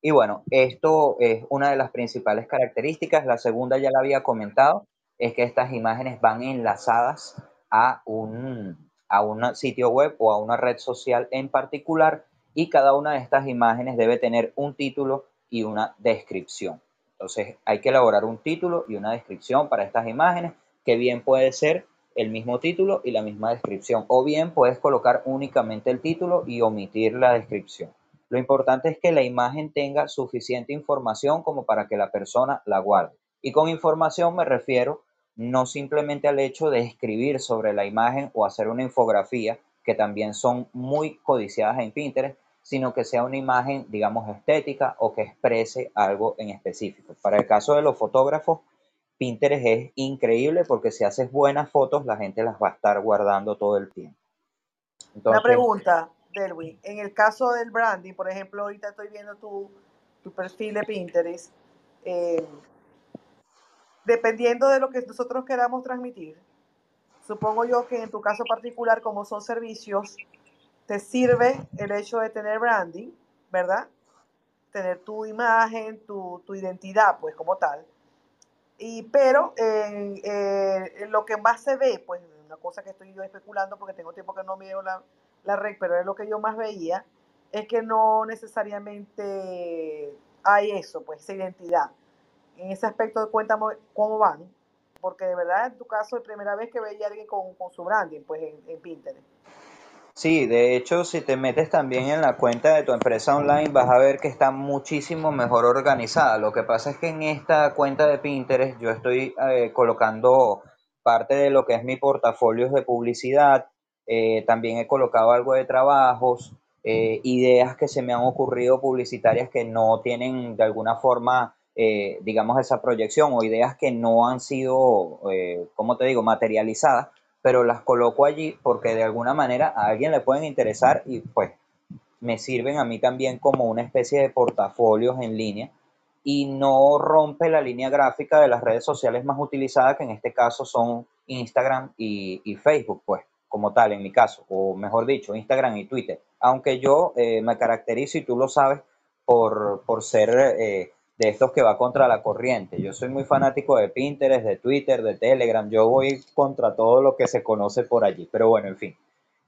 Y bueno, esto es una de las principales características. La segunda ya la había comentado, es que estas imágenes van enlazadas a un, a un sitio web o a una red social en particular y cada una de estas imágenes debe tener un título y una descripción. Entonces hay que elaborar un título y una descripción para estas imágenes que bien puede ser el mismo título y la misma descripción, o bien puedes colocar únicamente el título y omitir la descripción. Lo importante es que la imagen tenga suficiente información como para que la persona la guarde. Y con información me refiero no simplemente al hecho de escribir sobre la imagen o hacer una infografía, que también son muy codiciadas en Pinterest, sino que sea una imagen, digamos, estética o que exprese algo en específico. Para el caso de los fotógrafos, Pinterest es increíble porque si haces buenas fotos, la gente las va a estar guardando todo el tiempo. una pregunta, Delwin. En el caso del branding, por ejemplo, ahorita estoy viendo tu, perfil de Pinterest. Eh, dependiendo de lo que nosotros queramos transmitir, supongo yo que en tu caso particular, como son servicios, te sirve el hecho de tener branding, ¿verdad? Tener tu imagen, tu, tu identidad, pues como tal. Y, pero eh, lo que más se ve, pues una cosa que estoy yo especulando porque tengo tiempo que no miro la, la red, pero es lo que yo más veía, es que no necesariamente hay eso, pues esa identidad. En ese aspecto, cuéntame cómo van, porque de verdad en tu caso es primera vez que veía a alguien con, con su branding, pues en, en Pinterest. Sí, de hecho, si te metes también en la cuenta de tu empresa online, vas a ver que está muchísimo mejor organizada. Lo que pasa es que en esta cuenta de Pinterest yo estoy eh, colocando parte de lo que es mi portafolio de publicidad. Eh, también he colocado algo de trabajos, eh, ideas que se me han ocurrido publicitarias que no tienen de alguna forma, digamos, esa proyección o ideas que no han sido, como te digo, materializadas pero las coloco allí porque de alguna manera a alguien le pueden interesar y pues me sirven a mí también como una especie de portafolios en línea y no rompe la línea gráfica de las redes sociales más utilizadas, que en este caso son Instagram y, Facebook, pues, como tal, en mi caso, o mejor dicho, Instagram y Twitter. Aunque yo eh, me caracterizo, y tú lo sabes, por, por ser eh, de estos que va contra la corriente. Yo soy muy fanático de Pinterest, de Twitter, de Telegram. Yo voy contra todo lo que se conoce por allí. Pero bueno, en fin,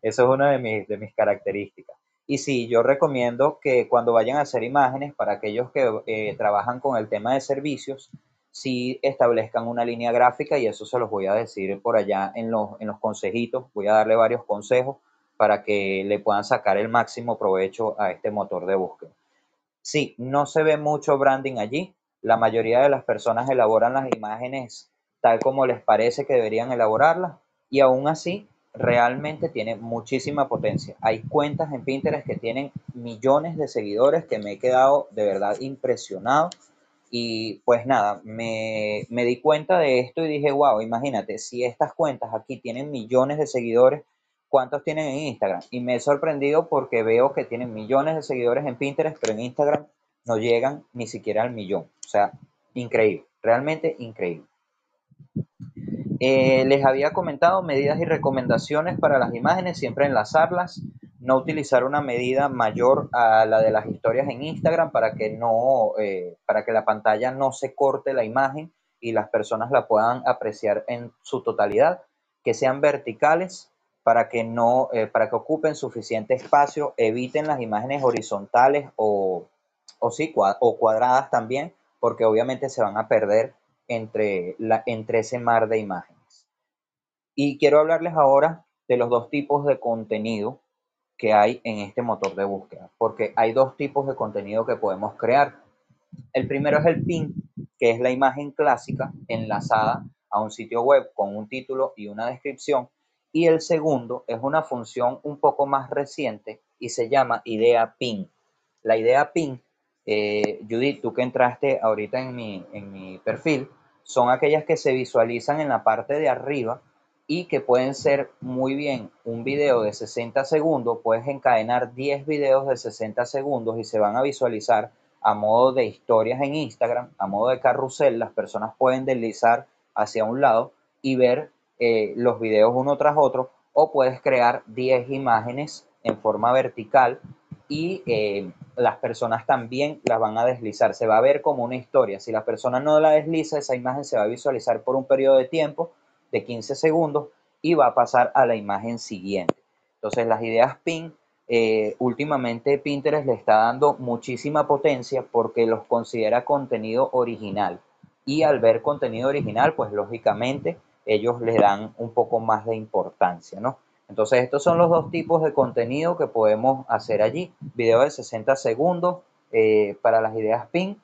eso es una de mis, de mis características. Y sí, yo recomiendo que cuando vayan a hacer imágenes, para aquellos que eh, trabajan con el tema de servicios, sí establezcan una línea gráfica y eso se los voy a decir por allá en los, en los consejitos. Voy a darle varios consejos para que le puedan sacar el máximo provecho a este motor de búsqueda. Sí, no se ve mucho branding allí. La mayoría de las personas elaboran las imágenes tal como les parece que deberían elaborarlas y aún así realmente tiene muchísima potencia. Hay cuentas en Pinterest que tienen millones de seguidores que me he quedado de verdad impresionado y pues nada, me, me di cuenta de esto y dije, wow, imagínate, si estas cuentas aquí tienen millones de seguidores, cuántos tienen en Instagram. Y me he sorprendido porque veo que tienen millones de seguidores en Pinterest, pero en Instagram no llegan ni siquiera al millón. O sea, increíble, realmente increíble. Eh, les había comentado medidas y recomendaciones para las imágenes, siempre enlazarlas, no utilizar una medida mayor a la de las historias en Instagram para que no, eh, para que la pantalla no se corte la imagen y las personas la puedan apreciar en su totalidad, que sean verticales, para que no, eh, para que ocupen suficiente espacio, eviten las imágenes horizontales o, o, sí, o cuadradas también, porque obviamente se van a perder entre, entre ese mar de imágenes. Y quiero hablarles ahora de los dos tipos de contenido que hay en este motor de búsqueda, porque hay dos tipos de contenido que podemos crear. El primero es el pin, que es la imagen clásica enlazada a un sitio web con un título y una descripción y el segundo es una función un poco más reciente y se llama idea pin. La idea pin, eh, Judith, tú que entraste ahorita en mi, en mi perfil, son aquellas que se visualizan en la parte de arriba y que pueden ser muy bien un video de 60 segundos, puedes encadenar 10 videos de 60 segundos y se van a visualizar a modo de historias en Instagram, a modo de carrusel, las personas pueden deslizar hacia un lado y ver eh, los videos uno tras otro o puedes crear 10 imágenes en forma vertical y eh, las personas también las van a deslizar. Se va a ver como una historia. Si la persona no la desliza, esa imagen se va a visualizar por un periodo de tiempo de 15 segundos y va a pasar a la imagen siguiente. Entonces las ideas PIN, eh, últimamente Pinterest le está dando muchísima potencia porque los considera contenido original. Y al ver contenido original, pues lógicamente ellos le dan un poco más de importancia, ¿no? Entonces, estos son los dos tipos de contenido que podemos hacer allí. Video de 60 segundos eh, para las ideas PIN,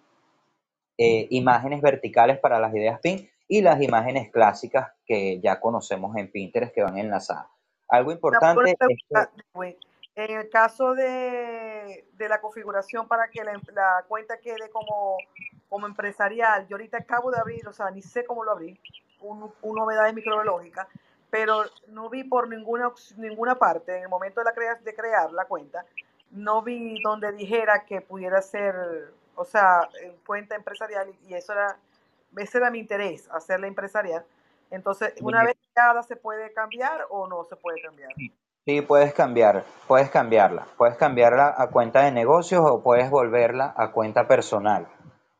eh, imágenes verticales para las ideas PIN y las imágenes clásicas que ya conocemos en Pinterest que van enlazadas. Algo importante En el caso de, la configuración para que la, cuenta quede como, como empresarial, yo ahorita acabo de abrir, o sea, ni sé cómo lo abrí, un, una novedad microbiológica, pero no vi por ninguna, ninguna parte en el momento de, la de crear la cuenta, no vi donde dijera que pudiera ser, o sea, cuenta empresarial y eso era, ese era mi interés, hacerla empresarial. Entonces, una vez creada, ¿se puede cambiar o no se puede cambiar? Sí, puedes cambiar, puedes cambiarla. Puedes cambiarla a cuenta de negocios o puedes volverla a cuenta personal.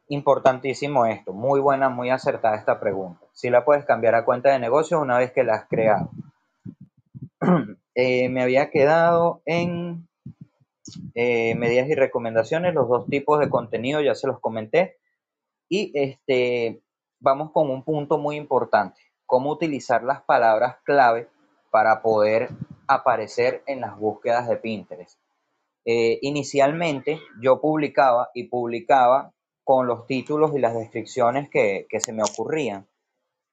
Importantísimo esto, muy buena, muy acertada esta pregunta. Si la puedes cambiar a cuenta de negocios una vez que la has creado. *clears throat* Eh, me había quedado en eh, medidas y recomendaciones, los dos tipos de contenido, ya se los comenté. Y este, vamos con un punto muy importante, cómo utilizar las palabras clave para poder aparecer en las búsquedas de Pinterest. Eh, inicialmente yo publicaba y publicaba con los títulos y las descripciones que se me ocurrían,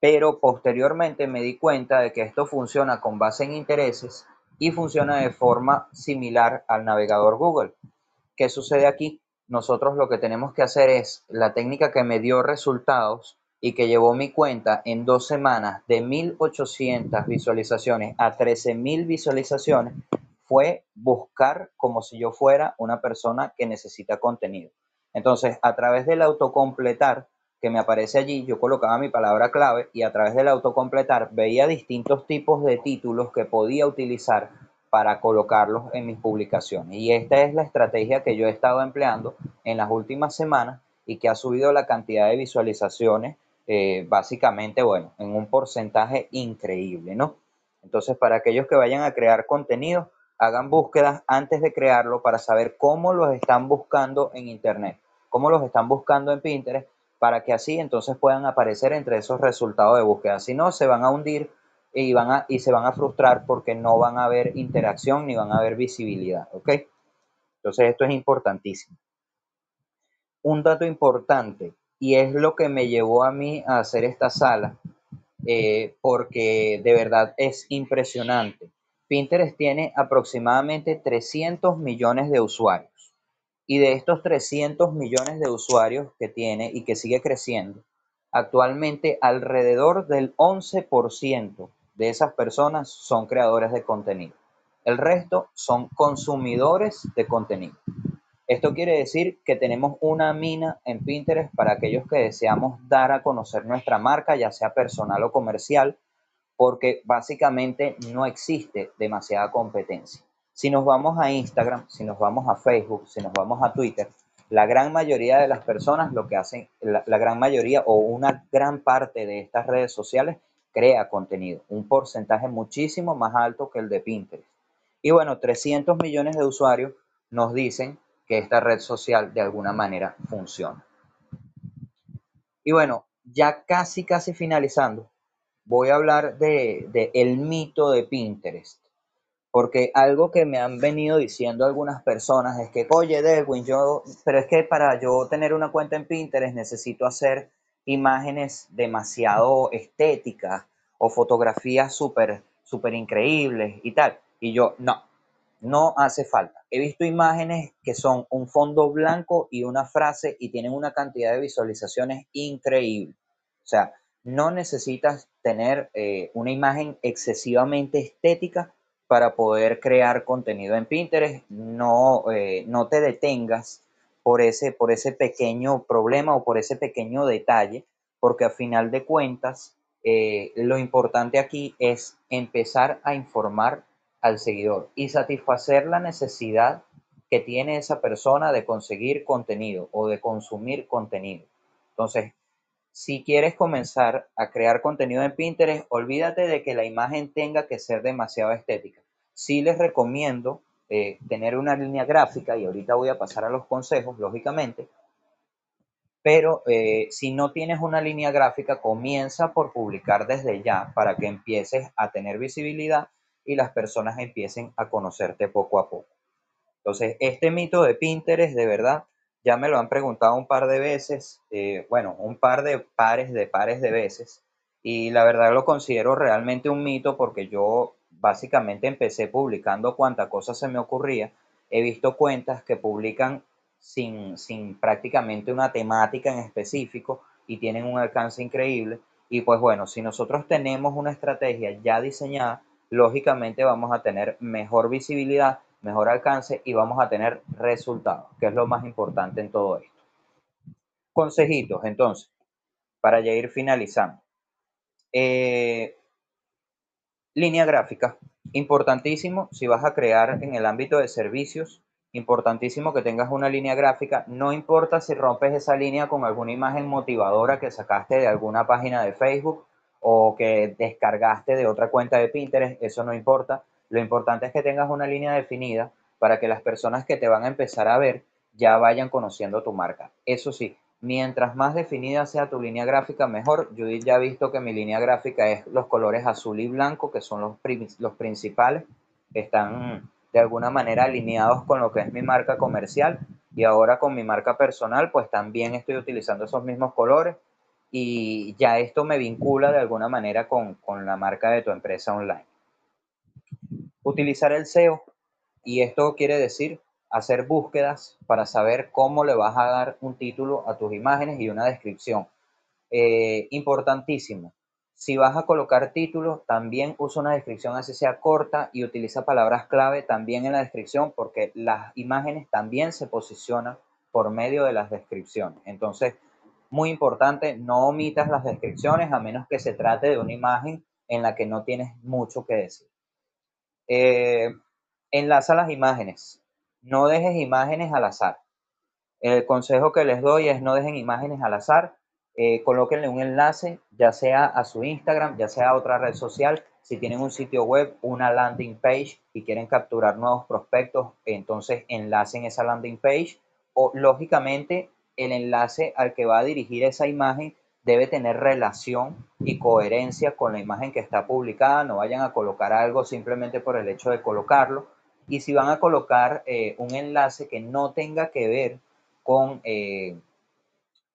pero posteriormente me di cuenta de que esto funciona con base en intereses y funciona de forma similar al navegador Google. ¿Qué sucede aquí? Nosotros lo que tenemos que hacer es la técnica que me dio resultados y que llevó mi cuenta en dos semanas de 1800 visualizaciones a 13000 visualizaciones fue buscar como si yo fuera una persona que necesita contenido. Entonces, a través del autocompletar que me aparece allí, yo colocaba mi palabra clave y a través del autocompletar veía distintos tipos de títulos que podía utilizar para colocarlos en mis publicaciones. Y esta es la estrategia que yo he estado empleando en las últimas semanas y que ha subido la cantidad de visualizaciones eh, básicamente, bueno, en un porcentaje increíble, ¿no? Entonces, para aquellos que vayan a crear contenido, hagan búsquedas antes de crearlo para saber cómo los están buscando en Internet, cómo los están buscando en Pinterest, para que así entonces puedan aparecer entre esos resultados de búsqueda. Si no, se van a hundir y, van a, y se van a frustrar porque no van a haber interacción ni van a haber visibilidad, ¿ok? Entonces, esto es importantísimo. Un dato importante, y es lo que me llevó a mí a hacer esta sala, eh, porque de verdad es impresionante. Pinterest tiene aproximadamente 300 millones de usuarios y de estos 300 millones de usuarios que tiene y que sigue creciendo, actualmente alrededor del 11% de esas personas son creadores de contenido. El resto son consumidores de contenido. Esto quiere decir que tenemos una mina en Pinterest para aquellos que deseamos dar a conocer nuestra marca, ya sea personal o comercial, porque básicamente no existe demasiada competencia. Si nos vamos a Instagram, si nos vamos a Facebook, si nos vamos a Twitter, la gran mayoría de las personas lo que hacen, la, gran mayoría o una gran parte de estas redes sociales crea contenido, un porcentaje muchísimo más alto que el de Pinterest. Y bueno, 300 millones de usuarios nos dicen que esta red social de alguna manera funciona. Y bueno, ya casi, casi finalizando, voy a hablar de, de, el mito de Pinterest. Porque algo que me han venido diciendo algunas personas es que, oye, Derwin, yo, pero es que para yo tener una cuenta en Pinterest necesito hacer imágenes demasiado estéticas o fotografías súper, súper increíbles y tal. Y yo, no, no hace falta. He visto imágenes que son un fondo blanco y una frase y tienen una cantidad de visualizaciones increíble. O sea, no necesitas tener eh, una imagen excesivamente estética para poder crear contenido en Pinterest. No, eh, no te detengas por ese, por ese pequeño problema o por ese pequeño detalle, porque a final de cuentas, eh, lo importante aquí es empezar a informar al seguidor y satisfacer la necesidad que tiene esa persona de conseguir contenido o de consumir contenido. Entonces, si quieres comenzar a crear contenido en Pinterest, olvídate de que la imagen tenga que ser demasiado estética. Sí les recomiendo eh, tener una línea gráfica y ahorita voy a pasar a los consejos, lógicamente, pero eh, si no tienes una línea gráfica, comienza por publicar desde ya para que empieces a tener visibilidad y las personas empiecen a conocerte poco a poco. Entonces, este mito de Pinterest, de verdad, ya me lo han preguntado un par de veces, eh, bueno, un par de pares de pares de veces, y la verdad lo considero realmente un mito porque yo básicamente empecé publicando cuanta cosa se me ocurría. He visto cuentas que publican sin, sin prácticamente una temática en específico y tienen un alcance increíble. Y pues bueno, si nosotros tenemos una estrategia ya diseñada, lógicamente vamos a tener mejor visibilidad, mejor alcance y vamos a tener resultados, que es lo más importante en todo esto. Consejitos, entonces, para ya ir finalizando. Eh, línea gráfica, importantísimo si vas a crear en el ámbito de servicios importantísimo que tengas una línea gráfica. No importa si rompes esa línea con alguna imagen motivadora que sacaste de alguna página de Facebook o que descargaste de otra cuenta de Pinterest, eso no importa. Lo importante es que tengas una línea definida para que las personas que te van a empezar a ver ya vayan conociendo tu marca. Eso sí, mientras más definida sea tu línea gráfica, mejor. Judith ya ha visto que mi línea gráfica es los colores azul y blanco, que son los, los principales. Están de alguna manera alineados con lo que es mi marca comercial y ahora con mi marca personal, pues también estoy utilizando esos mismos colores y ya esto me vincula de alguna manera con, con la marca de tu empresa online. Utilizar el SEO y esto quiere decir hacer búsquedas para saber cómo le vas a dar un título a tus imágenes y una descripción. Eh, importantísimo, si vas a colocar títulos, también usa una descripción así sea corta y utiliza palabras clave también en la descripción porque las imágenes también se posicionan por medio de las descripciones. Entonces, muy importante, no omitas las descripciones a menos que se trate de una imagen en la que no tienes mucho que decir. Eh, enlaza las imágenes. No dejes imágenes al azar. El consejo que les doy es no dejen imágenes al azar eh, colóquenle un enlace, ya sea a su Instagram, ya sea a otra red social. Si tienen un sitio web, una landing page y quieren capturar nuevos prospectos, entonces enlacen esa landing page o lógicamente el enlace al que va a dirigir esa imagen debe tener relación y coherencia con la imagen que está publicada. No vayan a colocar algo simplemente por el hecho de colocarlo. Y si van a colocar eh, un enlace que no tenga que ver con, eh,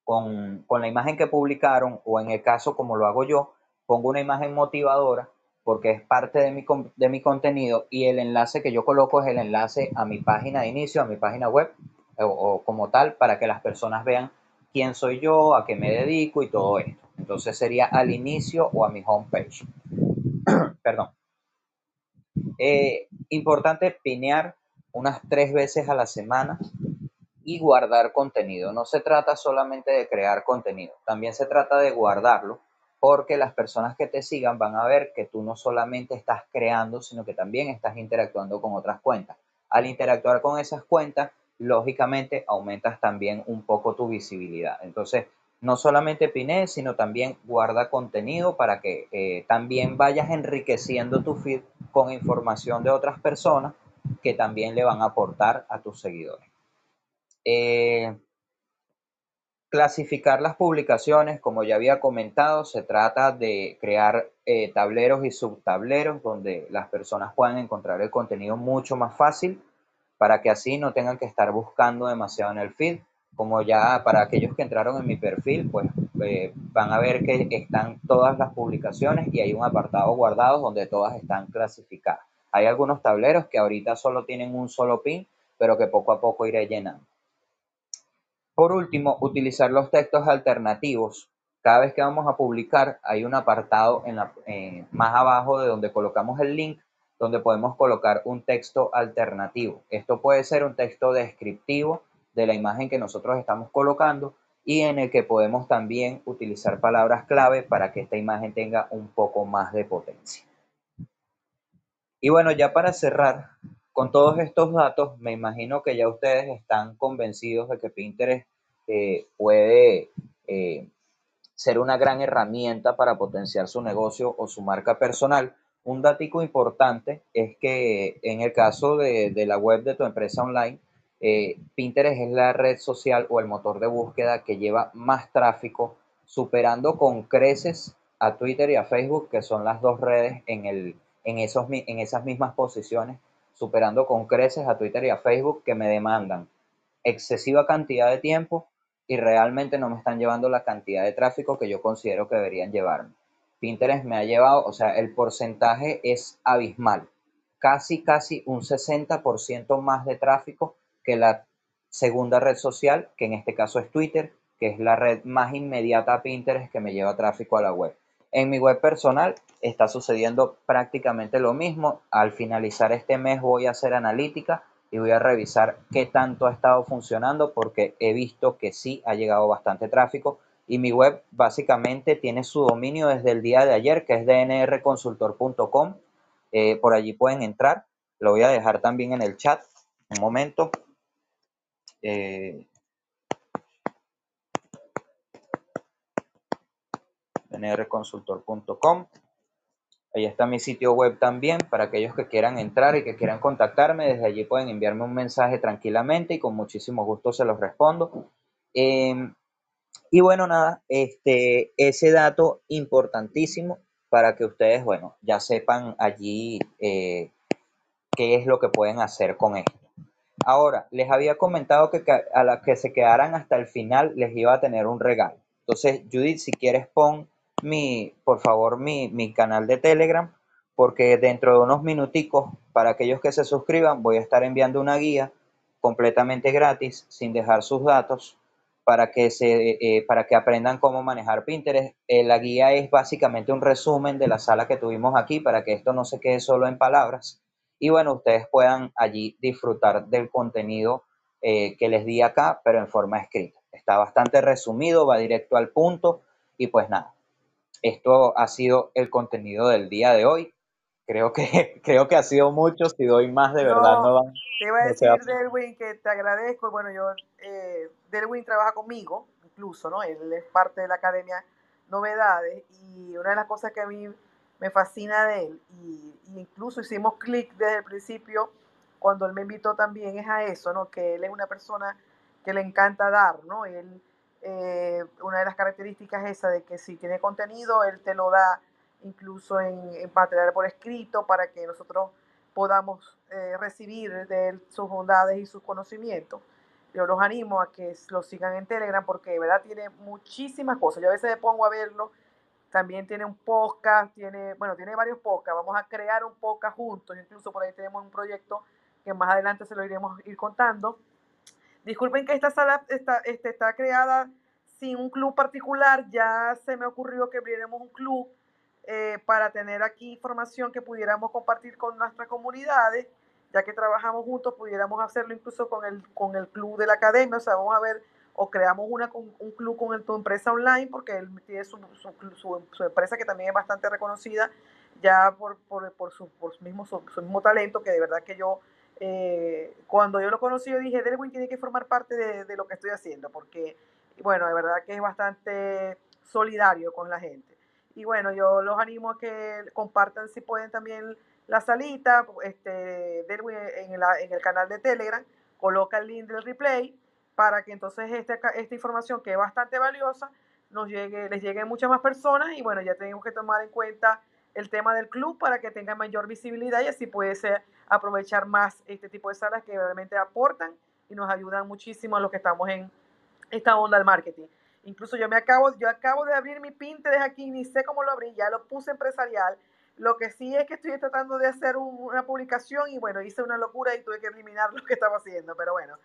con, la imagen que publicaron o en el caso como lo hago yo, pongo una imagen motivadora porque es parte de mi, de mi contenido y el enlace que yo coloco es el enlace a mi página de inicio, a mi página web o, como tal para que las personas vean quién soy yo, a qué me dedico y todo esto. Entonces sería al inicio o a mi homepage. *clears throat* Perdón. Eh, importante pinear unas tres veces a la semana y guardar contenido. No se trata solamente de crear contenido, también se trata de guardarlo porque las personas que te sigan van a ver que tú no solamente estás creando, sino que también estás interactuando con otras cuentas. Al interactuar con esas cuentas, lógicamente aumentas también un poco tu visibilidad. Entonces, no solamente pine, sino también guarda contenido para que eh, también vayas enriqueciendo tu feed con información de otras personas que también le van a aportar a tus seguidores. Eh, clasificar las publicaciones, como ya había comentado, se trata de crear eh, tableros y subtableros donde las personas puedan encontrar el contenido mucho más fácil para que así no tengan que estar buscando demasiado en el feed. Como ya para aquellos que entraron en mi perfil, pues eh, van a ver que están todas las publicaciones y hay un apartado guardado donde todas están clasificadas. Hay algunos tableros que ahorita solo tienen un solo pin, pero que poco a poco iré llenando. Por último, utilizar los textos alternativos. Cada vez que vamos a publicar hay un apartado eh, más abajo de donde colocamos el link donde podemos colocar un texto alternativo. Esto puede ser un texto descriptivo de la imagen que nosotros estamos colocando y en el que podemos también utilizar palabras clave para que esta imagen tenga un poco más de potencia. Y bueno, ya para cerrar, con todos estos datos, me imagino que ya ustedes están convencidos de que Pinterest eh, puede eh, ser una gran herramienta para potenciar su negocio o su marca personal. Un dato importante es que en el caso de, la web de tu empresa online, eh, Pinterest es la red social o el motor de búsqueda que lleva más tráfico, superando con creces a Twitter y a Facebook, que son las dos redes en, el, en, esos, en esas mismas posiciones, superando con creces a Twitter y a Facebook que me demandan excesiva cantidad de tiempo y realmente no me están llevando la cantidad de tráfico que yo considero que deberían llevarme. Pinterest me ha llevado, o sea, el porcentaje es abismal, casi, casi un 60% más de tráfico que la segunda red social, que en este caso es Twitter, que es la red más inmediata a Pinterest que me lleva tráfico a la web. En mi web personal está sucediendo prácticamente lo mismo. Al finalizar este mes voy a hacer analítica y voy a revisar qué tanto ha estado funcionando porque he visto que sí ha llegado bastante tráfico y mi web básicamente tiene su dominio desde el día de ayer que es dnrconsultor.com. Eh, por allí pueden entrar. Lo voy a dejar también en el chat. Un momento. Eh, dnrconsultor.com. Ahí está mi sitio web también para aquellos que quieran entrar y que quieran contactarme. Desde allí pueden enviarme un mensaje tranquilamente y con muchísimo gusto se los respondo. Em, y bueno, nada, este, ese dato importantísimo para que ustedes, bueno, ya sepan allí eh, qué es lo que pueden hacer con esto. Ahora, les había comentado que a las que se quedaran hasta el final les iba a tener un regalo. Entonces, Judith, si quieres pon mi, por favor, mi, mi canal de Telegram, porque dentro de unos minuticos, para aquellos que se suscriban, voy a estar enviando una guía completamente gratis, sin dejar sus datos, para que, se, eh, para que aprendan cómo manejar Pinterest. Eh, la guía es básicamente un resumen de la sala que tuvimos aquí, para que esto no se quede solo en palabras. Y bueno, ustedes puedan allí disfrutar del contenido eh, que les di acá, pero en forma escrita. Está bastante resumido, va directo al punto y pues nada, esto ha sido el contenido del día de hoy. Creo que, *laughs* creo que ha sido mucho. Si doy más, de verdad no, Te iba a decir, Delwin, que te agradezco. Bueno, yo, eh, Delwin trabaja conmigo, incluso, ¿no? Él es parte de la Academia Novedades. Y una de las cosas que a mí me fascina de él, y, incluso hicimos clic desde el principio, cuando él me invitó también, es a eso, ¿no? Que él es una persona que le encanta dar, ¿no? Él eh, una de las características es esa de que si tiene contenido, él te lo da incluso en, en material por escrito para que nosotros podamos eh, recibir de él sus bondades y sus conocimientos. Yo los animo a que lo sigan en Telegram porque de verdad tiene muchísimas cosas. Yo a veces me pongo a verlo. También tiene un podcast, tiene, bueno, tiene varios podcasts. Vamos a crear un podcast juntos. Incluso por ahí tenemos un proyecto que más adelante se lo iremos ir contando Disculpen que esta sala está, este, está creada sin un club particular. Ya se me ocurrió que abriéramos un club eh, para tener aquí información que pudiéramos compartir con nuestras comunidades. Ya que trabajamos juntos, pudiéramos hacerlo incluso con el, con el club de la academia. O sea, vamos a ver, o creamos una, un club con el, tu empresa online, porque él tiene su, su, su, empresa que también es bastante reconocida ya por, por, por, su, por mismo, su mismo talento, que de verdad que yo eh, cuando yo lo conocí, yo dije, Delwin tiene que formar parte de, lo que estoy haciendo, porque, bueno, de verdad que es bastante solidario con la gente. Y bueno, yo los animo a que compartan si pueden también la salita, este, en el, en el canal de Telegram, coloca el link del replay para que entonces este, esta información que es bastante valiosa nos llegue, les llegue a muchas más personas y bueno, ya tenemos que tomar en cuenta el tema del club para que tenga mayor visibilidad y así puede ser aprovechar más este tipo de salas que realmente aportan y nos ayudan muchísimo a los que estamos en esta onda del marketing. Incluso yo me acabo, yo acabo de abrir mi Pinterest aquí, ni sé cómo lo abrí, ya lo puse empresarial. Lo que sí es que estoy tratando de hacer una publicación y bueno, hice una locura y tuve que eliminar *laughs* lo que estaba haciendo, pero bueno,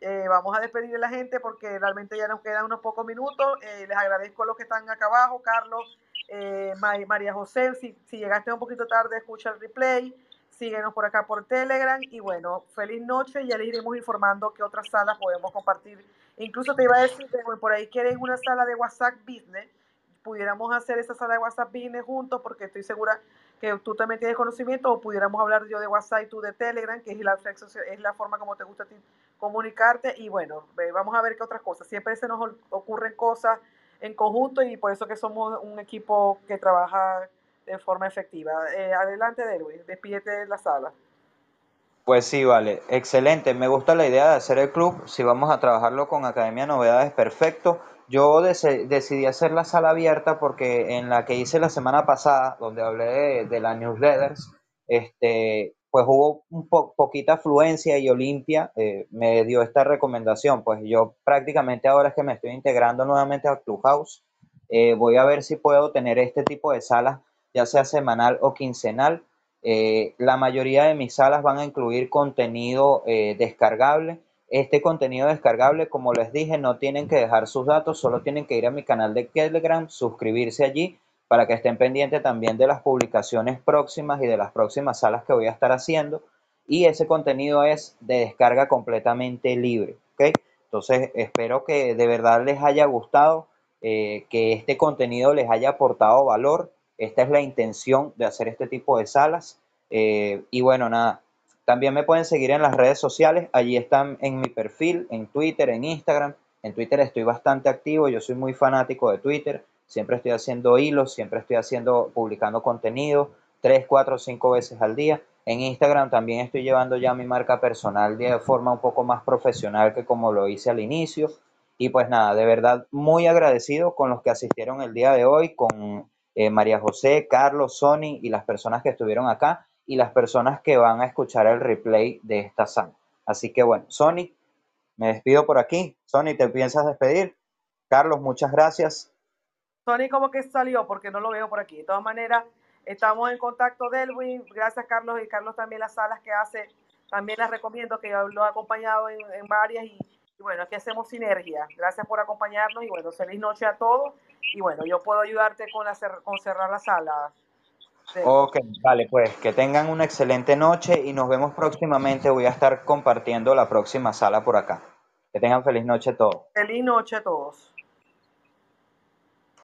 eh, vamos a despedir a la gente porque realmente ya nos quedan unos pocos minutos. Eh, les agradezco a los que están acá abajo, Carlos, eh, María José, si, si, llegaste un poquito tarde, escucha el replay, síguenos por acá por Telegram y bueno, feliz noche, ya les iremos informando qué otras salas podemos compartir. Incluso te iba a decir que por ahí quieren una sala de WhatsApp Business, pudiéramos hacer esa sala de WhatsApp Business juntos porque estoy segura que tú también tienes conocimiento o pudiéramos hablar yo de WhatsApp y tú de Telegram, que es la, es la forma como te gusta a ti comunicarte y bueno, vamos a ver qué otras cosas. Siempre se nos ocurren cosas en conjunto y por eso que somos un equipo que trabaja de forma efectiva. Eh, adelante, Derwin, despídete de la sala. Pues sí, vale, excelente. Me gusta la idea de hacer el club. Si vamos a trabajarlo con Academia Novedades, perfecto. Yo decidí hacer la sala abierta porque en la que hice la semana pasada, donde hablé de, las newsletters, este, pues hubo un poquita afluencia y Olimpia eh, me dio esta recomendación. Pues yo prácticamente ahora es que me estoy integrando nuevamente al Clubhouse. Eh, voy a ver si puedo tener este tipo de salas, ya sea semanal o quincenal eh, la mayoría de mis salas van a incluir contenido eh, descargable. Este contenido descargable, como les dije, no tienen que dejar sus datos, solo tienen que ir a mi canal de Telegram, suscribirse allí para que estén pendientes también de las publicaciones próximas y de las próximas salas que voy a estar haciendo. Y ese contenido es de descarga completamente libre. Entonces, espero que de verdad les haya gustado, eh, que este contenido les haya aportado valor esta es la intención de hacer este tipo de salas. Eh, y bueno, nada, también me pueden seguir en las redes sociales. Allí están en mi perfil, en Twitter, en Instagram. En Twitter estoy bastante activo, yo soy muy fanático de Twitter. Siempre estoy haciendo hilos, siempre estoy haciendo, publicando contenido, tres, cuatro, cinco veces al día. En Instagram también estoy llevando ya mi marca personal de forma un poco más profesional que como lo hice al inicio. Y pues nada, de verdad muy agradecido con los que asistieron el día de hoy, con eh, María José, Carlos, Sony y las personas que estuvieron acá y las personas que van a escuchar el replay de esta sala. Así que bueno, Sony, me despido por aquí. Sony, ¿te piensas despedir? Carlos, muchas gracias. Sony como que salió porque no lo veo por aquí. De todas maneras, estamos en contacto Delwin. Gracias Carlos y Carlos también las salas que hace. También las recomiendo que lo ha acompañado en, varias y, y, bueno, aquí hacemos sinergia. Gracias por acompañarnos y bueno, feliz noche a todos y bueno, yo puedo ayudarte con, con cerrar la sala. Ok, vale, pues que tengan una excelente noche y nos vemos próximamente. Voy a estar compartiendo la próxima sala por acá. Que tengan feliz noche a todos. Feliz noche a todos.